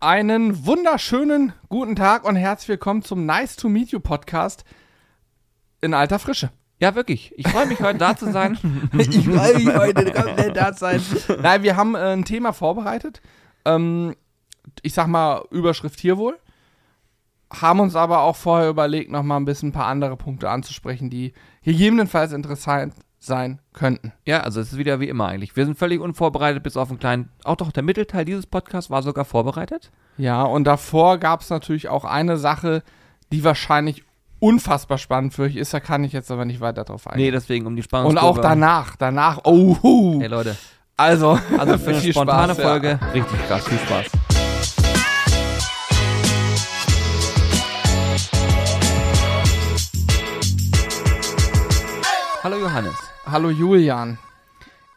Einen wunderschönen guten Tag und herzlich willkommen zum Nice to Meet You Podcast in alter Frische. Ja, wirklich. Ich freue mich heute da zu sein. ich freue mich heute komplett da zu sein. Nein, wir haben äh, ein Thema vorbereitet. Ähm, ich sag mal Überschrift hier wohl. Haben uns aber auch vorher überlegt, noch mal ein bisschen ein paar andere Punkte anzusprechen, die gegebenenfalls interessant sein könnten. Ja, also es ist wieder wie immer eigentlich. Wir sind völlig unvorbereitet, bis auf einen kleinen. Auch doch der Mittelteil dieses Podcasts war sogar vorbereitet. Ja, und davor gab es natürlich auch eine Sache, die wahrscheinlich unfassbar spannend für euch ist. Da kann ich jetzt aber nicht weiter drauf eingehen. Nee, deswegen um die Spannung. Und auch danach, danach, oh, hu. Hey Leute. Also, Also für eine spontane Spaß, ja. Folge richtig krass, viel Spaß. Hallo Johannes. Hallo Julian.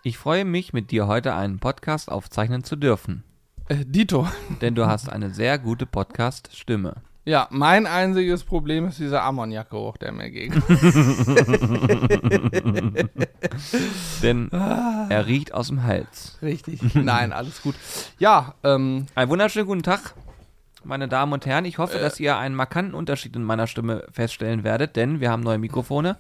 Ich freue mich, mit dir heute einen Podcast aufzeichnen zu dürfen. Äh, Dito. Denn du hast eine sehr gute Podcast-Stimme. Ja, mein einziges Problem ist dieser Ammoniakgeruch, der mir gegen. Denn er riecht aus dem Hals. Richtig. Nein, alles gut. Ja, ähm, Einen wunderschönen guten Tag, meine Damen und Herren. Ich hoffe, dass ihr einen markanten Unterschied in meiner Stimme feststellen werdet, denn wir haben neue Mikrofone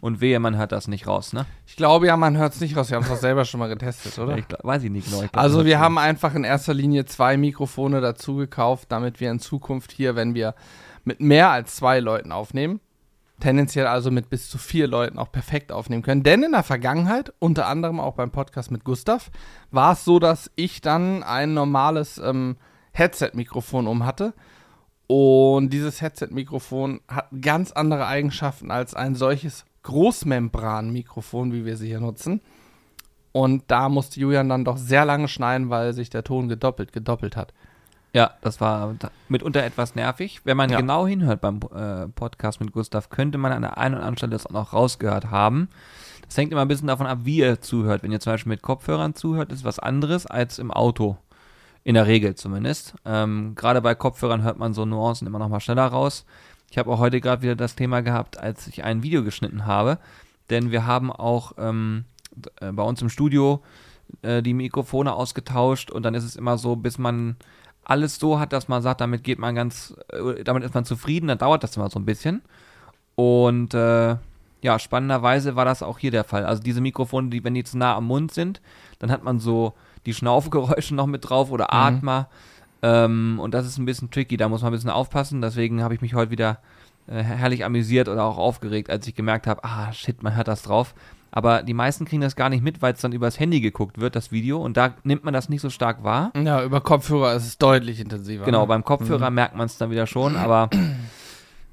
und wehe, man hört das nicht raus, ne? ich glaube ja, man hört es nicht raus. Wir haben es doch selber schon mal getestet, oder? Ich glaub, weiß ich nicht genau. Ich glaub, Also wir haben einfach in erster Linie zwei Mikrofone dazu gekauft, damit wir in Zukunft hier, wenn wir mit mehr als zwei Leuten aufnehmen, tendenziell also mit bis zu vier Leuten auch perfekt aufnehmen können. Denn in der Vergangenheit, unter anderem auch beim Podcast mit Gustav, war es so, dass ich dann ein normales ähm, Headset-Mikrofon um hatte. Und dieses Headset-Mikrofon hat ganz andere Eigenschaften als ein solches Großmembran-Mikrofon, wie wir sie hier nutzen. Und da musste Julian dann doch sehr lange schneiden, weil sich der Ton gedoppelt, gedoppelt hat. Ja, das war mitunter etwas nervig. Wenn man Ja. genau hinhört beim äh, Podcast mit Gustav, könnte man an der einen oder anderen Stelle das auch noch rausgehört haben. Das hängt immer ein bisschen davon ab, wie ihr zuhört. Wenn ihr zum Beispiel mit Kopfhörern zuhört, ist was anderes als im Auto. In der Regel zumindest. Ähm, gerade bei Kopfhörern hört man so Nuancen immer noch mal schneller raus. Ich habe auch heute gerade wieder das Thema gehabt, als ich ein Video geschnitten habe. Denn wir haben auch ähm, äh, bei uns im Studio äh, die Mikrofone ausgetauscht und dann ist es immer so, bis man alles so hat, dass man sagt, damit geht man ganz, äh, damit ist man zufrieden, dann dauert das immer so ein bisschen. Und äh, ja, spannenderweise war das auch hier der Fall. Also diese Mikrofone, die, wenn die zu nah am Mund sind, dann hat man so die Schnaufgeräusche noch mit drauf oder Atmer. Ähm, und das ist ein bisschen tricky, da muss man ein bisschen aufpassen. Deswegen habe ich mich heute wieder äh, herrlich amüsiert oder auch aufgeregt, als ich gemerkt habe, ah shit, man hört das drauf. Aber die meisten kriegen das gar nicht mit, weil es dann übers Handy geguckt wird, das Video. Und da nimmt man das nicht so stark wahr. Ja, über Kopfhörer ist es deutlich intensiver. Genau, ne? beim Kopfhörer merkt man es dann wieder schon, aber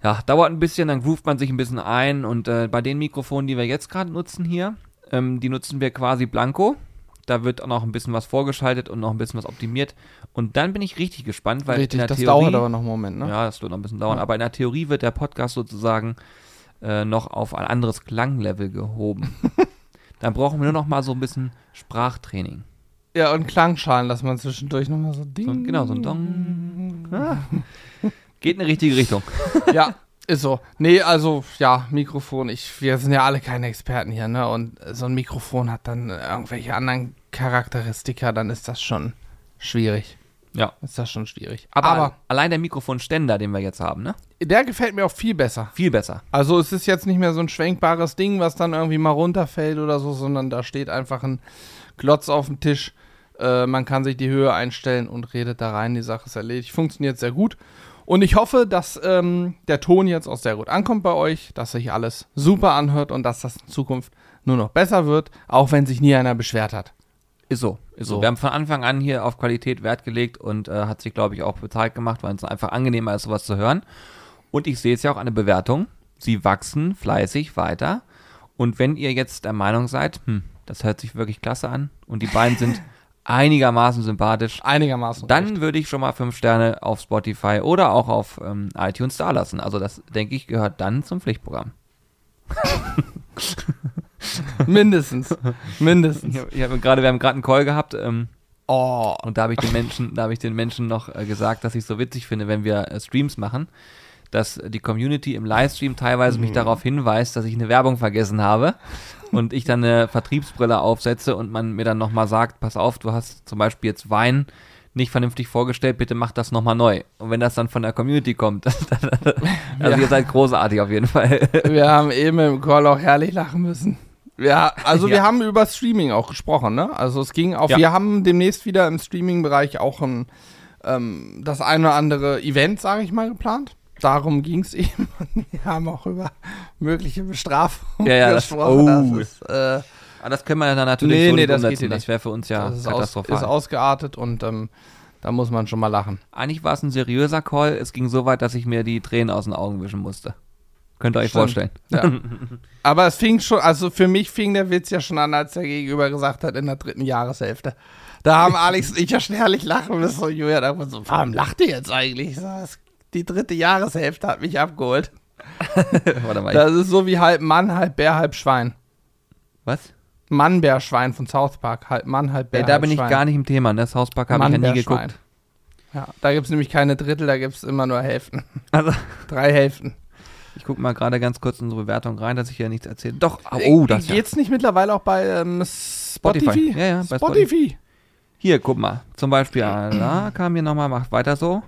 ja, dauert ein bisschen, dann groovt man sich ein bisschen ein und äh, bei den Mikrofonen, die wir jetzt gerade nutzen hier, ähm, die nutzen wir quasi blanko. Da wird auch noch ein bisschen was vorgeschaltet und noch ein bisschen was optimiert. Und dann bin ich richtig gespannt, weil Richtig, in der das Theorie, dauert aber noch einen Moment, ne? ja, das wird noch ein bisschen dauern, Ja. aber in der Theorie wird der Podcast sozusagen äh, noch auf ein anderes Klanglevel gehoben. dann brauchen wir nur noch mal so ein bisschen Sprachtraining. Ja, und Klangschalen, dass man zwischendurch nochmal so Ding. So, genau, so ein Dong. Ah. Geht in die richtige Richtung. ja, ist so. Nee, also, ja, Mikrofon. Ich, wir sind ja alle keine Experten hier, ne? Und so ein Mikrofon hat dann irgendwelche anderen Charakteristika, dann ist das schon schwierig. Ja. Ist das schon schwierig. Aber, Aber allein der Mikrofonständer, den wir jetzt haben, ne? der gefällt mir auch viel besser. Viel besser. Also es ist jetzt nicht mehr so ein schwenkbares Ding, was dann irgendwie mal runterfällt oder so, sondern da steht einfach ein Klotz auf dem Tisch. Äh, man kann sich die Höhe einstellen und redet da rein. Die Sache ist erledigt. Funktioniert sehr gut. Und ich hoffe, dass ähm, der Ton jetzt auch sehr gut ankommt bei euch, dass sich alles super anhört und dass das in Zukunft nur noch besser wird, auch wenn sich nie einer beschwert hat. Ist so. Ist so. So. Wir haben von Anfang an hier auf Qualität Wert gelegt und äh, hat sich, glaube ich, auch bezahlt gemacht, weil es einfach angenehmer ist, sowas zu hören. Und ich sehe jetzt ja auch eine Bewertung. Sie wachsen fleißig weiter. Und wenn ihr jetzt der Meinung seid, hm, das hört sich wirklich klasse an und die beiden sind einigermaßen sympathisch, Einigermaßen. dann würde ich schon mal fünf Sterne auf Spotify oder auch auf ähm, iTunes da lassen. Also das, denke ich, gehört dann zum Pflichtprogramm. Mindestens. Mindestens. Ich ich hab gerade, wir haben gerade einen Call gehabt ähm, Oh. und da habe ich den Menschen, da habe ich den Menschen noch äh, gesagt, dass ich es so witzig finde, wenn wir äh, Streams machen, dass die Community im Livestream teilweise mich darauf hinweist, dass ich eine Werbung vergessen habe und ich dann eine Vertriebsbrille aufsetze und man mir dann nochmal sagt, pass auf, du hast zum Beispiel jetzt Wein, nicht vernünftig vorgestellt, bitte macht das nochmal neu. Und wenn das dann von der Community kommt, also Ja. ihr seid großartig auf jeden Fall. Wir haben eben im Call auch herrlich lachen müssen. Ja, also wir Ja. haben über Streaming auch gesprochen, ne? Also es ging auf, Ja. wir haben demnächst wieder im Streaming-Bereich auch ein, ähm, das eine oder andere Event, sage ich mal, geplant. Darum ging es eben. Und wir haben auch über mögliche Bestrafungen Ja, ja, das- gesprochen. oh. Das, ist, äh, Aber das können wir dann natürlich Nee, so nee, nicht das umsetzen. Das wäre für uns ja das ist, aus, katastrophal. ist ausgeartet und ähm, da muss man schon mal lachen. Eigentlich war es ein seriöser Call. Es ging so weit, dass ich mir die Tränen aus den Augen wischen musste. Könnt ihr euch Stimmt. vorstellen. Ja. Aber es fing schon, also für mich fing der Witz ja schon an, als der Gegenüber gesagt hat, in der dritten Jahreshälfte. Da haben Alex und ich ja schon herrlich lachen müssen. Und Julia dachte so, warum lacht ihr jetzt eigentlich? "Es- Die dritte Jahreshälfte hat mich abgeholt. Warte mal. Das ist so wie halb Mann, halb Bär, halb Schwein. was? Mann, Bär, Schwein von South Park. Halb Mann, halb Bär, Ja, da halb bin ich Schwein. gar nicht im Thema. Ne? Das Hauspark habe ich ja nie Bär, geguckt. Schwein. Ja, da gibt es nämlich keine Drittel, da gibt es immer nur Hälften. Also, Drei Hälften. ich gucke mal gerade ganz kurz in unsere Bewertung rein, dass ich hier nichts erzähle. Doch, oh, das ja. Geht's nicht mittlerweile auch bei ähm, Spotify? Spotify. Ja, ja, bei Spotify. Hier, guck mal. Zum Beispiel, da kam hier nochmal, macht weiter so.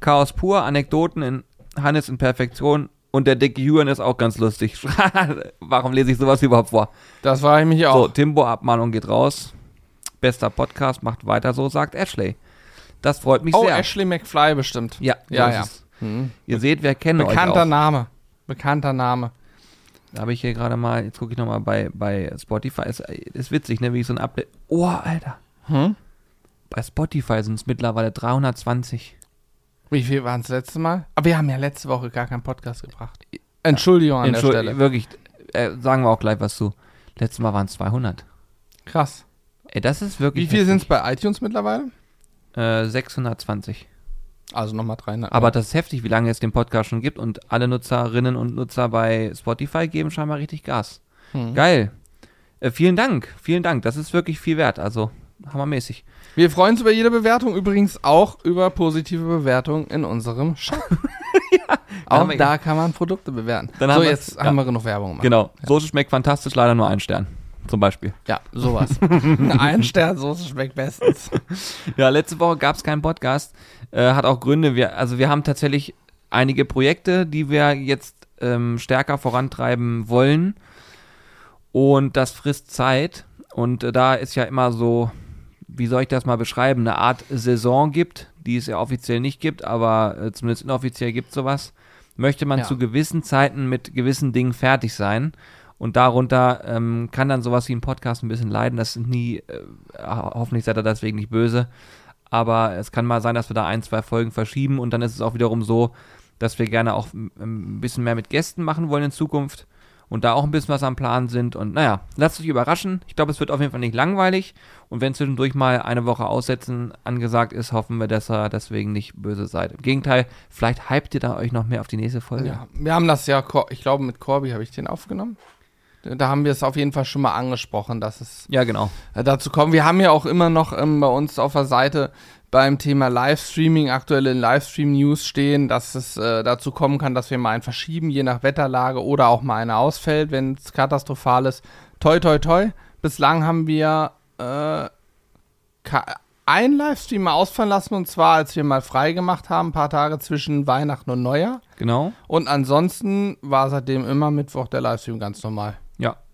Chaos pur, Anekdoten in Hannes in Perfektion und der dicke Juan ist auch ganz lustig. Warum lese ich sowas überhaupt vor? Das war ich mich So, auch. Timbo, Abmahnung geht raus. Bester Podcast, macht weiter so, sagt Ashley. Das freut mich oh, sehr. Ashley McFly bestimmt. Ja, so Ja, ja. Hm. Ihr seht, wir kennen Bekannter euch auch. Name. Bekannter Name. Da habe ich hier gerade mal, jetzt gucke ich nochmal bei, bei Spotify. Ist, ist witzig, ne, wie ich so ein Update. Oh, Alter. Hm? Bei Spotify sind es mittlerweile 320. Wie viel waren es letztes Mal? Aber wir haben ja letzte Woche gar keinen Podcast gebracht. Entschuldigung an der Entschuldigung, Stelle. wirklich, äh, sagen wir auch gleich was zu. Letztes Mal waren es 200. Krass. Ey, das ist Wie wirklich. viel sind es bei iTunes mittlerweile? Äh, 620. Also nochmal 300. Aber das ist heftig, wie lange es den Podcast schon gibt und alle Nutzerinnen und Nutzer bei Spotify geben scheinbar richtig Gas. Hm. Geil. Äh, vielen Dank, vielen Dank. Das ist wirklich viel wert. Also hammermäßig. Wir freuen uns über jede Bewertung, übrigens auch über positive Bewertungen in unserem Shop. auch haben wir- da kann man Produkte bewerten. Dann so, haben jetzt ja. haben wir genug Werbung gemacht. Genau. Soße schmeckt fantastisch, leider nur ein Stern. Zum Beispiel. Ja, sowas. Ein Stern Soße schmeckt bestens. Ja, letzte Woche gab es keinen Podcast. Äh, hat auch Gründe. Wir, also wir haben tatsächlich einige Projekte, die wir jetzt ähm, stärker vorantreiben wollen. Und das frisst Zeit. Und äh, da ist ja immer so, wie soll ich das mal beschreiben, eine Art Saison gibt, die es ja offiziell nicht gibt, aber äh, zumindest inoffiziell gibt sowas. Möchte man Ja. zu gewissen Zeiten mit gewissen Dingen fertig sein. Und darunter ähm, kann dann sowas wie ein Podcast ein bisschen leiden. Das sind nie, äh, hoffentlich seid ihr deswegen nicht böse. Aber es kann mal sein, dass wir da ein, zwei Folgen verschieben und dann ist es auch wiederum so, dass wir gerne auch ähm, ein bisschen mehr mit Gästen machen wollen in Zukunft und da auch ein bisschen was am Plan sind. Und naja, lasst euch überraschen. Ich glaube, es wird auf jeden Fall nicht langweilig. Und wenn zwischendurch mal eine Woche Aussetzen angesagt ist, hoffen wir, dass ihr deswegen nicht böse seid. Im Gegenteil, vielleicht hypt ihr da euch noch mehr auf die nächste Folge. Ja, wir haben das ja, ich glaube, mit Corby habe ich den aufgenommen. Da haben wir es auf jeden Fall schon mal angesprochen, dass es Ja, genau. äh, dazu kommt. Wir haben ja auch immer noch ähm, bei uns auf der Seite beim Thema Livestreaming aktuelle Livestream-News stehen, dass es äh, dazu kommen kann, dass wir mal einen verschieben, je nach Wetterlage oder auch mal einer ausfällt, wenn es katastrophal ist. Toi, toi, toi. Bislang haben wir äh, einen Livestream mal ausfallen lassen und zwar, als wir mal frei gemacht haben, ein paar Tage zwischen Weihnachten und Neujahr. Genau. Und ansonsten war seitdem immer Mittwoch der Livestream ganz normal.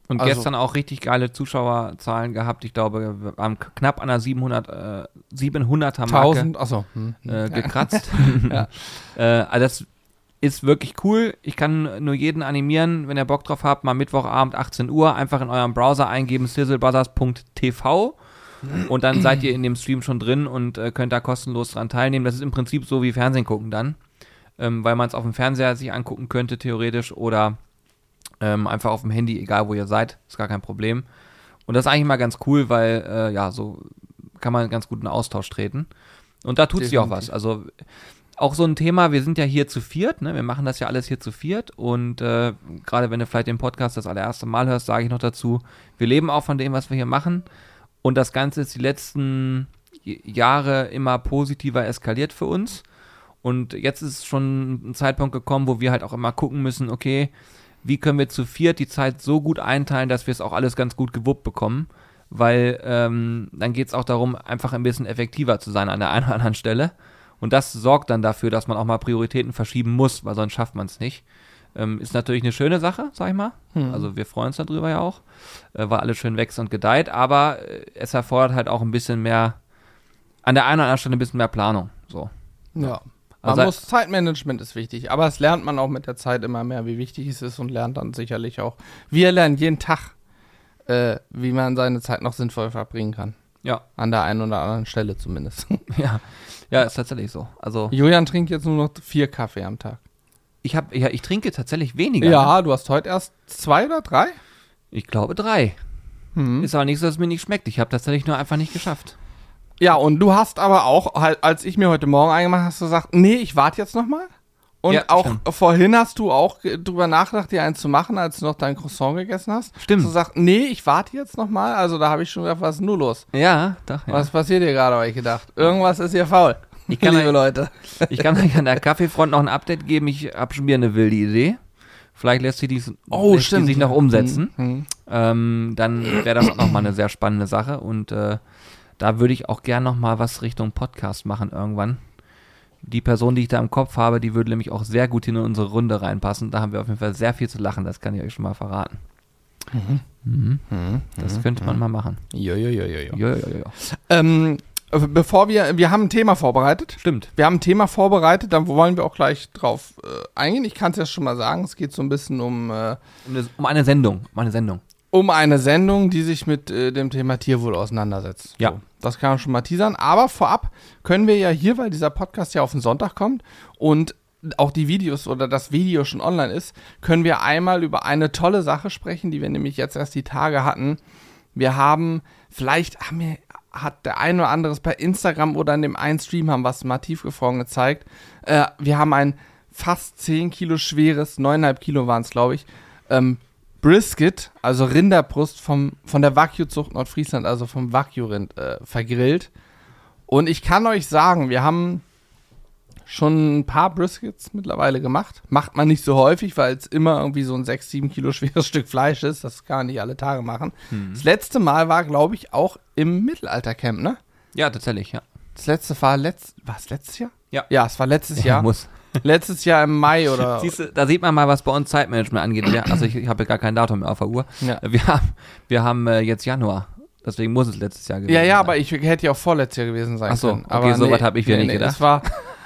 Und Also- gestern auch richtig geile Zuschauerzahlen gehabt. Ich glaube, wir haben knapp an der 700, äh, 700er Marke. 1000, achso. Hm. äh, gekratzt. Ja. äh, also das ist wirklich cool. Ich kann nur jeden animieren, wenn ihr Bock drauf habt, mal Mittwochabend 18 Uhr einfach in eurem Browser eingeben sizzlebrothers.tv und dann seid ihr in dem Stream schon drin und äh, könnt da kostenlos dran teilnehmen. Das ist im Prinzip so wie Fernsehen gucken dann, ähm, weil man es auf dem Fernseher sich angucken könnte theoretisch oder ähm, einfach auf dem Handy, egal wo ihr seid, ist gar kein Problem. Und das ist eigentlich mal ganz cool, weil äh, ja, so kann man ganz gut in Austausch treten. Und da tut sich auch was. Also auch so ein Thema, wir sind ja hier zu viert, ne? wir machen das ja alles hier zu viert und äh, gerade wenn du vielleicht den Podcast das allererste Mal hörst, sage ich noch dazu, wir leben auch von dem, was wir hier machen und das Ganze ist die letzten Jahre immer positiver eskaliert für uns und jetzt ist schon ein Zeitpunkt gekommen, wo wir halt auch immer gucken müssen, okay, wie können wir zu viert die Zeit so gut einteilen, dass wir es auch alles ganz gut gewuppt bekommen, weil ähm, dann geht es auch darum, einfach ein bisschen effektiver zu sein an der einen oder anderen Stelle. Und das sorgt dann dafür, dass man auch mal Prioritäten verschieben muss, weil sonst schafft man es nicht. Ähm, ist natürlich eine schöne Sache, sag ich mal. Hm. Also wir freuen uns darüber ja auch, äh, weil alles schön wächst und gedeiht, aber äh, es erfordert halt auch ein bisschen mehr, an der einen oder anderen Stelle ein bisschen mehr Planung. So. Ja. Also- Man muss, Zeitmanagement ist wichtig, aber es lernt man auch mit der Zeit immer mehr, wie wichtig es ist und lernt dann sicherlich auch. Wir lernen jeden Tag, äh, wie man seine Zeit noch sinnvoll verbringen kann. Ja. An der einen oder anderen Stelle zumindest. Ja, ja, ist tatsächlich so. Also Julian trinkt jetzt nur noch vier Kaffee am Tag. ich habe, ja, ich trinke tatsächlich weniger. Ja, Ne? du hast heute erst zwei oder drei? Ich glaube drei. Hm. Ist aber nichts, dass es mir nicht schmeckt. Ich habe tatsächlich nur einfach nicht geschafft. Ja, und du hast aber auch, halt, als ich mir heute Morgen eingemacht hast du gesagt, nee, ich warte jetzt noch mal. Und Ja, auch stimmt. vorhin hast du auch drüber nachgedacht, dir einen zu machen, als du noch dein Croissant gegessen hast. Stimmt. Hast du gesagt, nee, ich warte jetzt noch mal. Also da habe ich schon gedacht, was ist nur los? Ja, doch. Ja. Was passiert hier gerade, habe ich gedacht. Irgendwas ist hier faul. Ich kann liebe euch- Leute. Ich kann euch an der Kaffeefront noch ein Update geben. Ich habe schon wieder eine wilde Idee. Vielleicht lässt sie, dies, lässt die sich noch umsetzen. Hm, hm. Ähm, dann wäre das auch nochmal eine sehr spannende Sache. Und äh, da würde ich auch gern nochmal was Richtung Podcast machen irgendwann. Die Person, die ich da im Kopf habe, die würde nämlich auch sehr gut in unsere Runde reinpassen. Da haben wir auf jeden Fall sehr viel zu lachen. Das kann ich euch schon mal verraten. Mhm. Das könnte man mal machen. Jo, jo, jo, jo, jo. Jo, jo, jo, jo. Ähm, bevor wir, wir haben ein Thema vorbereitet. Stimmt. Wir haben ein Thema vorbereitet, dann wollen wir auch gleich drauf äh, eingehen. Ich kann es ja schon mal sagen, es geht so ein bisschen um, äh, Um, eine, um eine Sendung. Um eine Sendung. Um eine Sendung, die sich mit äh, dem Thema Tierwohl auseinandersetzt. Ja. So, das kann man schon mal teasern. Aber vorab können wir ja hier, weil dieser Podcast ja auf den Sonntag kommt und auch die Videos oder das Video schon online ist, können wir einmal über eine tolle Sache sprechen, die wir nämlich jetzt erst die Tage hatten. Wir haben, vielleicht haben wir, hat der ein oder andere es bei Instagram oder in dem einen Stream haben was mal tiefgefroren gezeigt. Äh, wir haben ein fast 10 Kilo schweres, 9,5 Kilo waren es, glaube ich, ähm, Brisket, also Rinderbrust vom, von der Wagyu-Zucht Nordfriesland, also vom Wagyu-Rind, äh, vergrillt. Und ich kann euch sagen, wir haben schon ein paar Briskets mittlerweile gemacht. Macht man nicht so häufig, weil es immer irgendwie so ein 6, 7 Kilo schweres Stück Fleisch ist. Das kann man nicht alle Tage machen. Das letzte Mal war, glaube ich, auch im Mittelaltercamp, ne? Ja, tatsächlich, ja. Das letzte war letzt, war es letztes Jahr? Ja. Ja, es war letztes Jahr. muss. Letztes Jahr im Mai oder. Siehst du, da sieht man mal, was bei uns Zeitmanagement angeht. Ja, also ich, ich habe ja gar kein Datum mehr auf der Uhr. Ja. Wir haben, wir haben äh, jetzt Januar. Deswegen muss es letztes Jahr gewesen Ja, ja, sein. aber ich hätte ja auch vorletztes Jahr gewesen sein Ach so, können. okay, aber so was hab ich wieder nicht gedacht. Es war,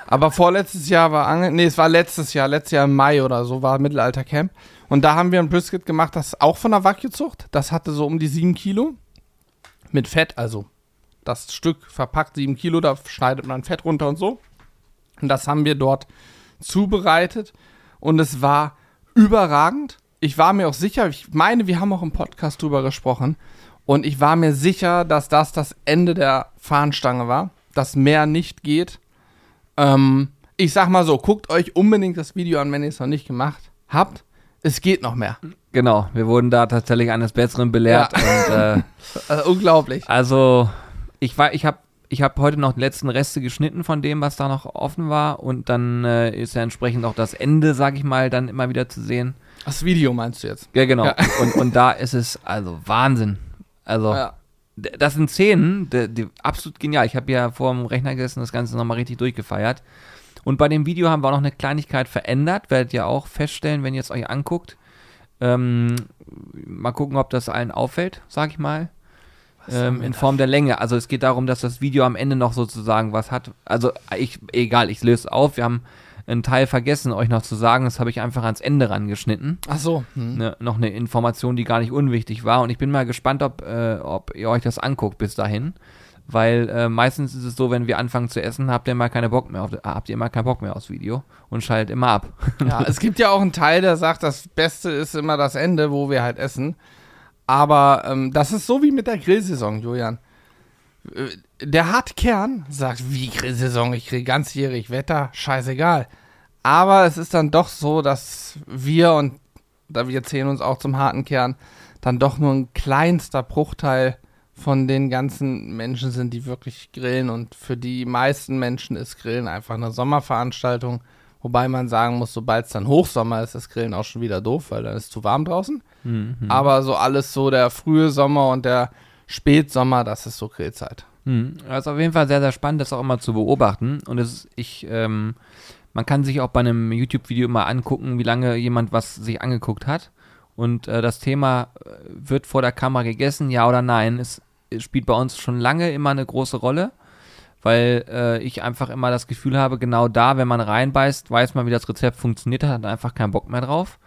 aber vorletztes Jahr war, ange nee, es war letztes Jahr, letztes Jahr im Mai oder so war Mittelaltercamp. Und da haben wir ein Brisket gemacht, das auch von der Wagyu-Zucht. Das hatte so um die 7 Kilo. Mit Fett, also das Stück verpackt 7 Kilo, da schneidet man Fett runter und so. Und das haben wir dort zubereitet. Und es war überragend. Ich war mir auch sicher, ich meine, wir haben auch im Podcast drüber gesprochen. Und ich war mir sicher, dass das das Ende der Fahnenstange war, dass mehr nicht geht. Ähm, ich sag mal so, guckt euch unbedingt das Video an, wenn ihr es noch nicht gemacht habt. Es geht noch mehr. Genau, wir wurden da tatsächlich eines Besseren belehrt. Und, äh, Also, unglaublich. also, ich war, ich habe ich hab heute noch die letzten Reste geschnitten von dem, was da noch offen war. Und dann äh, ist ja entsprechend auch das Ende, sag ich mal, dann immer wieder zu sehen. Das Video meinst du jetzt? Ja, genau. Ja. Und, und da ist es also Wahnsinn. Also, Ja. das sind Szenen, die, die absolut genial. Ich habe ja vor dem Rechner gesessen, das Ganze nochmal richtig durchgefeiert. Und bei dem Video haben wir auch noch eine Kleinigkeit verändert, werdet ihr auch feststellen, wenn ihr es euch anguckt. Ähm, mal gucken, ob das allen auffällt, sag ich mal. Ähm, in Form der Länge. Also es geht darum, dass das Video am Ende noch sozusagen was hat. Also ich, egal, ich löse es auf. Wir haben einen Teil vergessen, euch noch zu sagen. Das habe ich einfach ans Ende rangeschnitten Ach so. Hm. ne, noch eine Information, die gar nicht unwichtig war. Und ich bin mal gespannt, ob, äh, ob ihr euch das anguckt bis dahin. Weil äh, meistens ist es so, wenn wir anfangen zu essen, habt ihr mal keine Bock mehr auf, äh, habt ihr immer keinen Bock mehr aufs Video und schaltet immer ab. Ja, es gibt ja auch einen Teil, der sagt, das Beste ist immer das Ende, wo wir halt essen. Aber ähm, das ist so wie mit der Grillsaison, Julian. Äh, Der Hartkern sagt, wie Grillsaison, ich kriege ganzjährig Wetter, scheißegal. Aber es ist dann doch so, dass wir, und da wir zählen uns auch zum harten Kern, dann doch nur ein kleinster Bruchteil von den ganzen Menschen sind, die wirklich grillen. Und für die meisten Menschen ist Grillen einfach eine Sommerveranstaltung. Wobei man sagen muss, sobald es dann Hochsommer ist, ist Grillen auch schon wieder doof, weil dann ist es zu warm draußen. Mhm. Aber so alles so der frühe Sommer und der Spätsommer, das ist so Grillzeit. Hm. Das ist auf jeden Fall sehr, sehr spannend, das auch immer zu beobachten. Und es ist, ich, ähm, man kann sich auch bei einem YouTube-Video mal angucken, wie lange jemand was sich angeguckt hat. Und äh, das Thema äh, wird vor der Kamera gegessen, ja oder nein, es spielt bei uns schon lange immer eine große Rolle, weil äh, ich einfach immer das Gefühl habe, genau da, wenn man reinbeißt, weiß man, wie das Rezept funktioniert hat, hat einfach keinen Bock mehr drauf.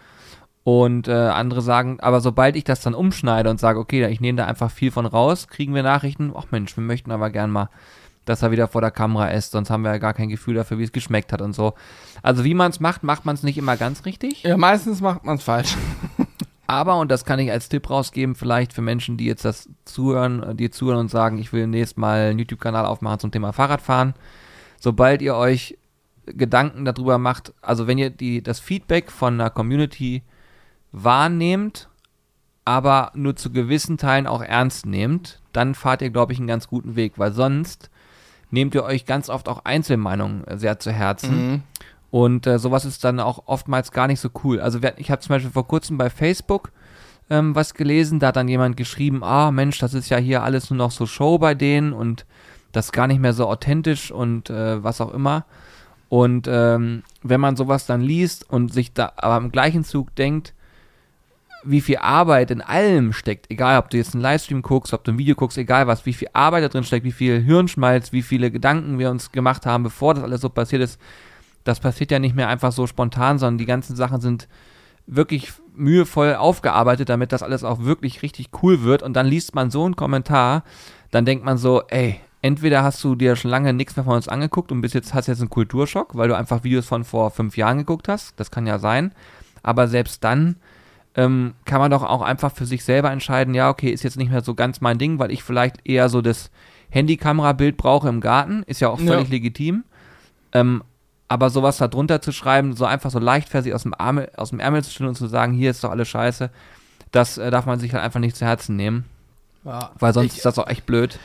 Und äh, andere sagen, aber sobald ich das dann umschneide und sage, okay, ich nehme da einfach viel von raus, kriegen wir Nachrichten, ach Mensch, wir möchten aber gern mal, dass er wieder vor der Kamera ist, sonst haben wir ja gar kein Gefühl dafür, wie es geschmeckt hat und so. Also wie man es macht, macht man es nicht immer ganz richtig. Ja, meistens macht man es falsch. Aber, und das kann ich als Tipp rausgeben, vielleicht für Menschen, die jetzt das zuhören, die zuhören und sagen, ich will nächstes Mal einen YouTube-Kanal aufmachen zum Thema Fahrradfahren. Sobald ihr euch Gedanken darüber macht, also wenn ihr die, das Feedback von einer Community wahrnehmt, aber nur zu gewissen Teilen auch ernst nehmt, dann fahrt ihr, glaube ich, einen ganz guten Weg, weil sonst nehmt ihr euch ganz oft auch Einzelmeinungen sehr zu Herzen. Mhm. Und äh, sowas ist dann auch oftmals gar nicht so cool. Also ich habe zum Beispiel vor kurzem bei Facebook ähm, was gelesen, da hat dann jemand geschrieben, ah Mensch, das ist ja hier alles nur noch so Show bei denen und das gar nicht mehr so authentisch und äh, was auch immer. Und ähm, wenn man sowas dann liest und sich da aber im gleichen Zug denkt, wie viel Arbeit in allem steckt, egal ob du jetzt einen Livestream guckst, ob du ein Video guckst, egal was, wie viel Arbeit da drin steckt, wie viel Hirnschmalz, wie viele Gedanken wir uns gemacht haben, bevor das alles so passiert ist, das passiert ja nicht mehr einfach so spontan, sondern die ganzen Sachen sind wirklich mühevoll aufgearbeitet, damit das alles auch wirklich richtig cool wird. Und dann liest man so einen Kommentar, dann denkt man so, ey, entweder hast du dir schon lange nichts mehr von uns angeguckt und bis jetzt hast jetzt einen Kulturschock, weil du einfach Videos von vor fünf Jahren geguckt hast. Das kann ja sein. Aber selbst dann ähm, kann man doch auch einfach für sich selber entscheiden, ja, okay, ist jetzt nicht mehr so ganz mein Ding, weil ich vielleicht eher so das Handykamerabild brauche im Garten, ist ja auch völlig ja. legitim. Ähm, aber sowas da drunter zu schreiben, so einfach so leichtfertig aus dem, Arme, aus dem Ärmel zu stellen und zu sagen, hier ist doch alles scheiße, das äh, darf man sich halt einfach nicht zu Herzen nehmen. Ja, weil sonst ich, ist das auch echt blöd.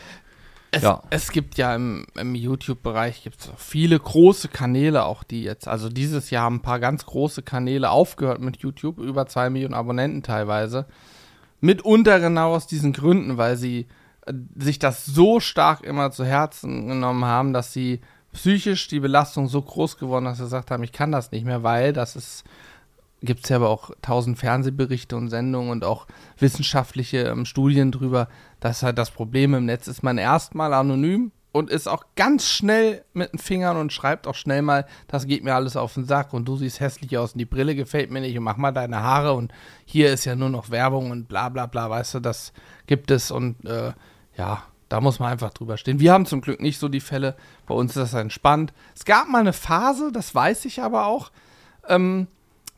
Es, ja. es gibt ja im, im YouTube-Bereich gibt's viele große Kanäle, auch die jetzt, also dieses Jahr haben ein paar ganz große Kanäle aufgehört mit YouTube, über zwei Millionen Abonnenten teilweise. Mitunter genau aus diesen Gründen, weil sie äh, sich das so stark immer zu Herzen genommen haben, dass sie psychisch die Belastung so groß geworden, dass sie gesagt haben, ich kann das nicht mehr, weil das ist gibt es ja aber auch tausend Fernsehberichte und Sendungen und auch wissenschaftliche ähm, Studien drüber, dass halt das Problem im Netz ist, man erstmal anonym und ist auch ganz schnell mit den Fingern und schreibt auch schnell mal, das geht mir alles auf den Sack und du siehst hässlich aus und die Brille gefällt mir nicht und mach mal deine Haare und hier ist ja nur noch Werbung und bla bla bla, weißt du, das gibt es und äh, ja, da muss man einfach drüber stehen. Wir haben zum Glück nicht so die Fälle, bei uns ist das entspannt. Es gab mal eine Phase, das weiß ich aber auch, ähm,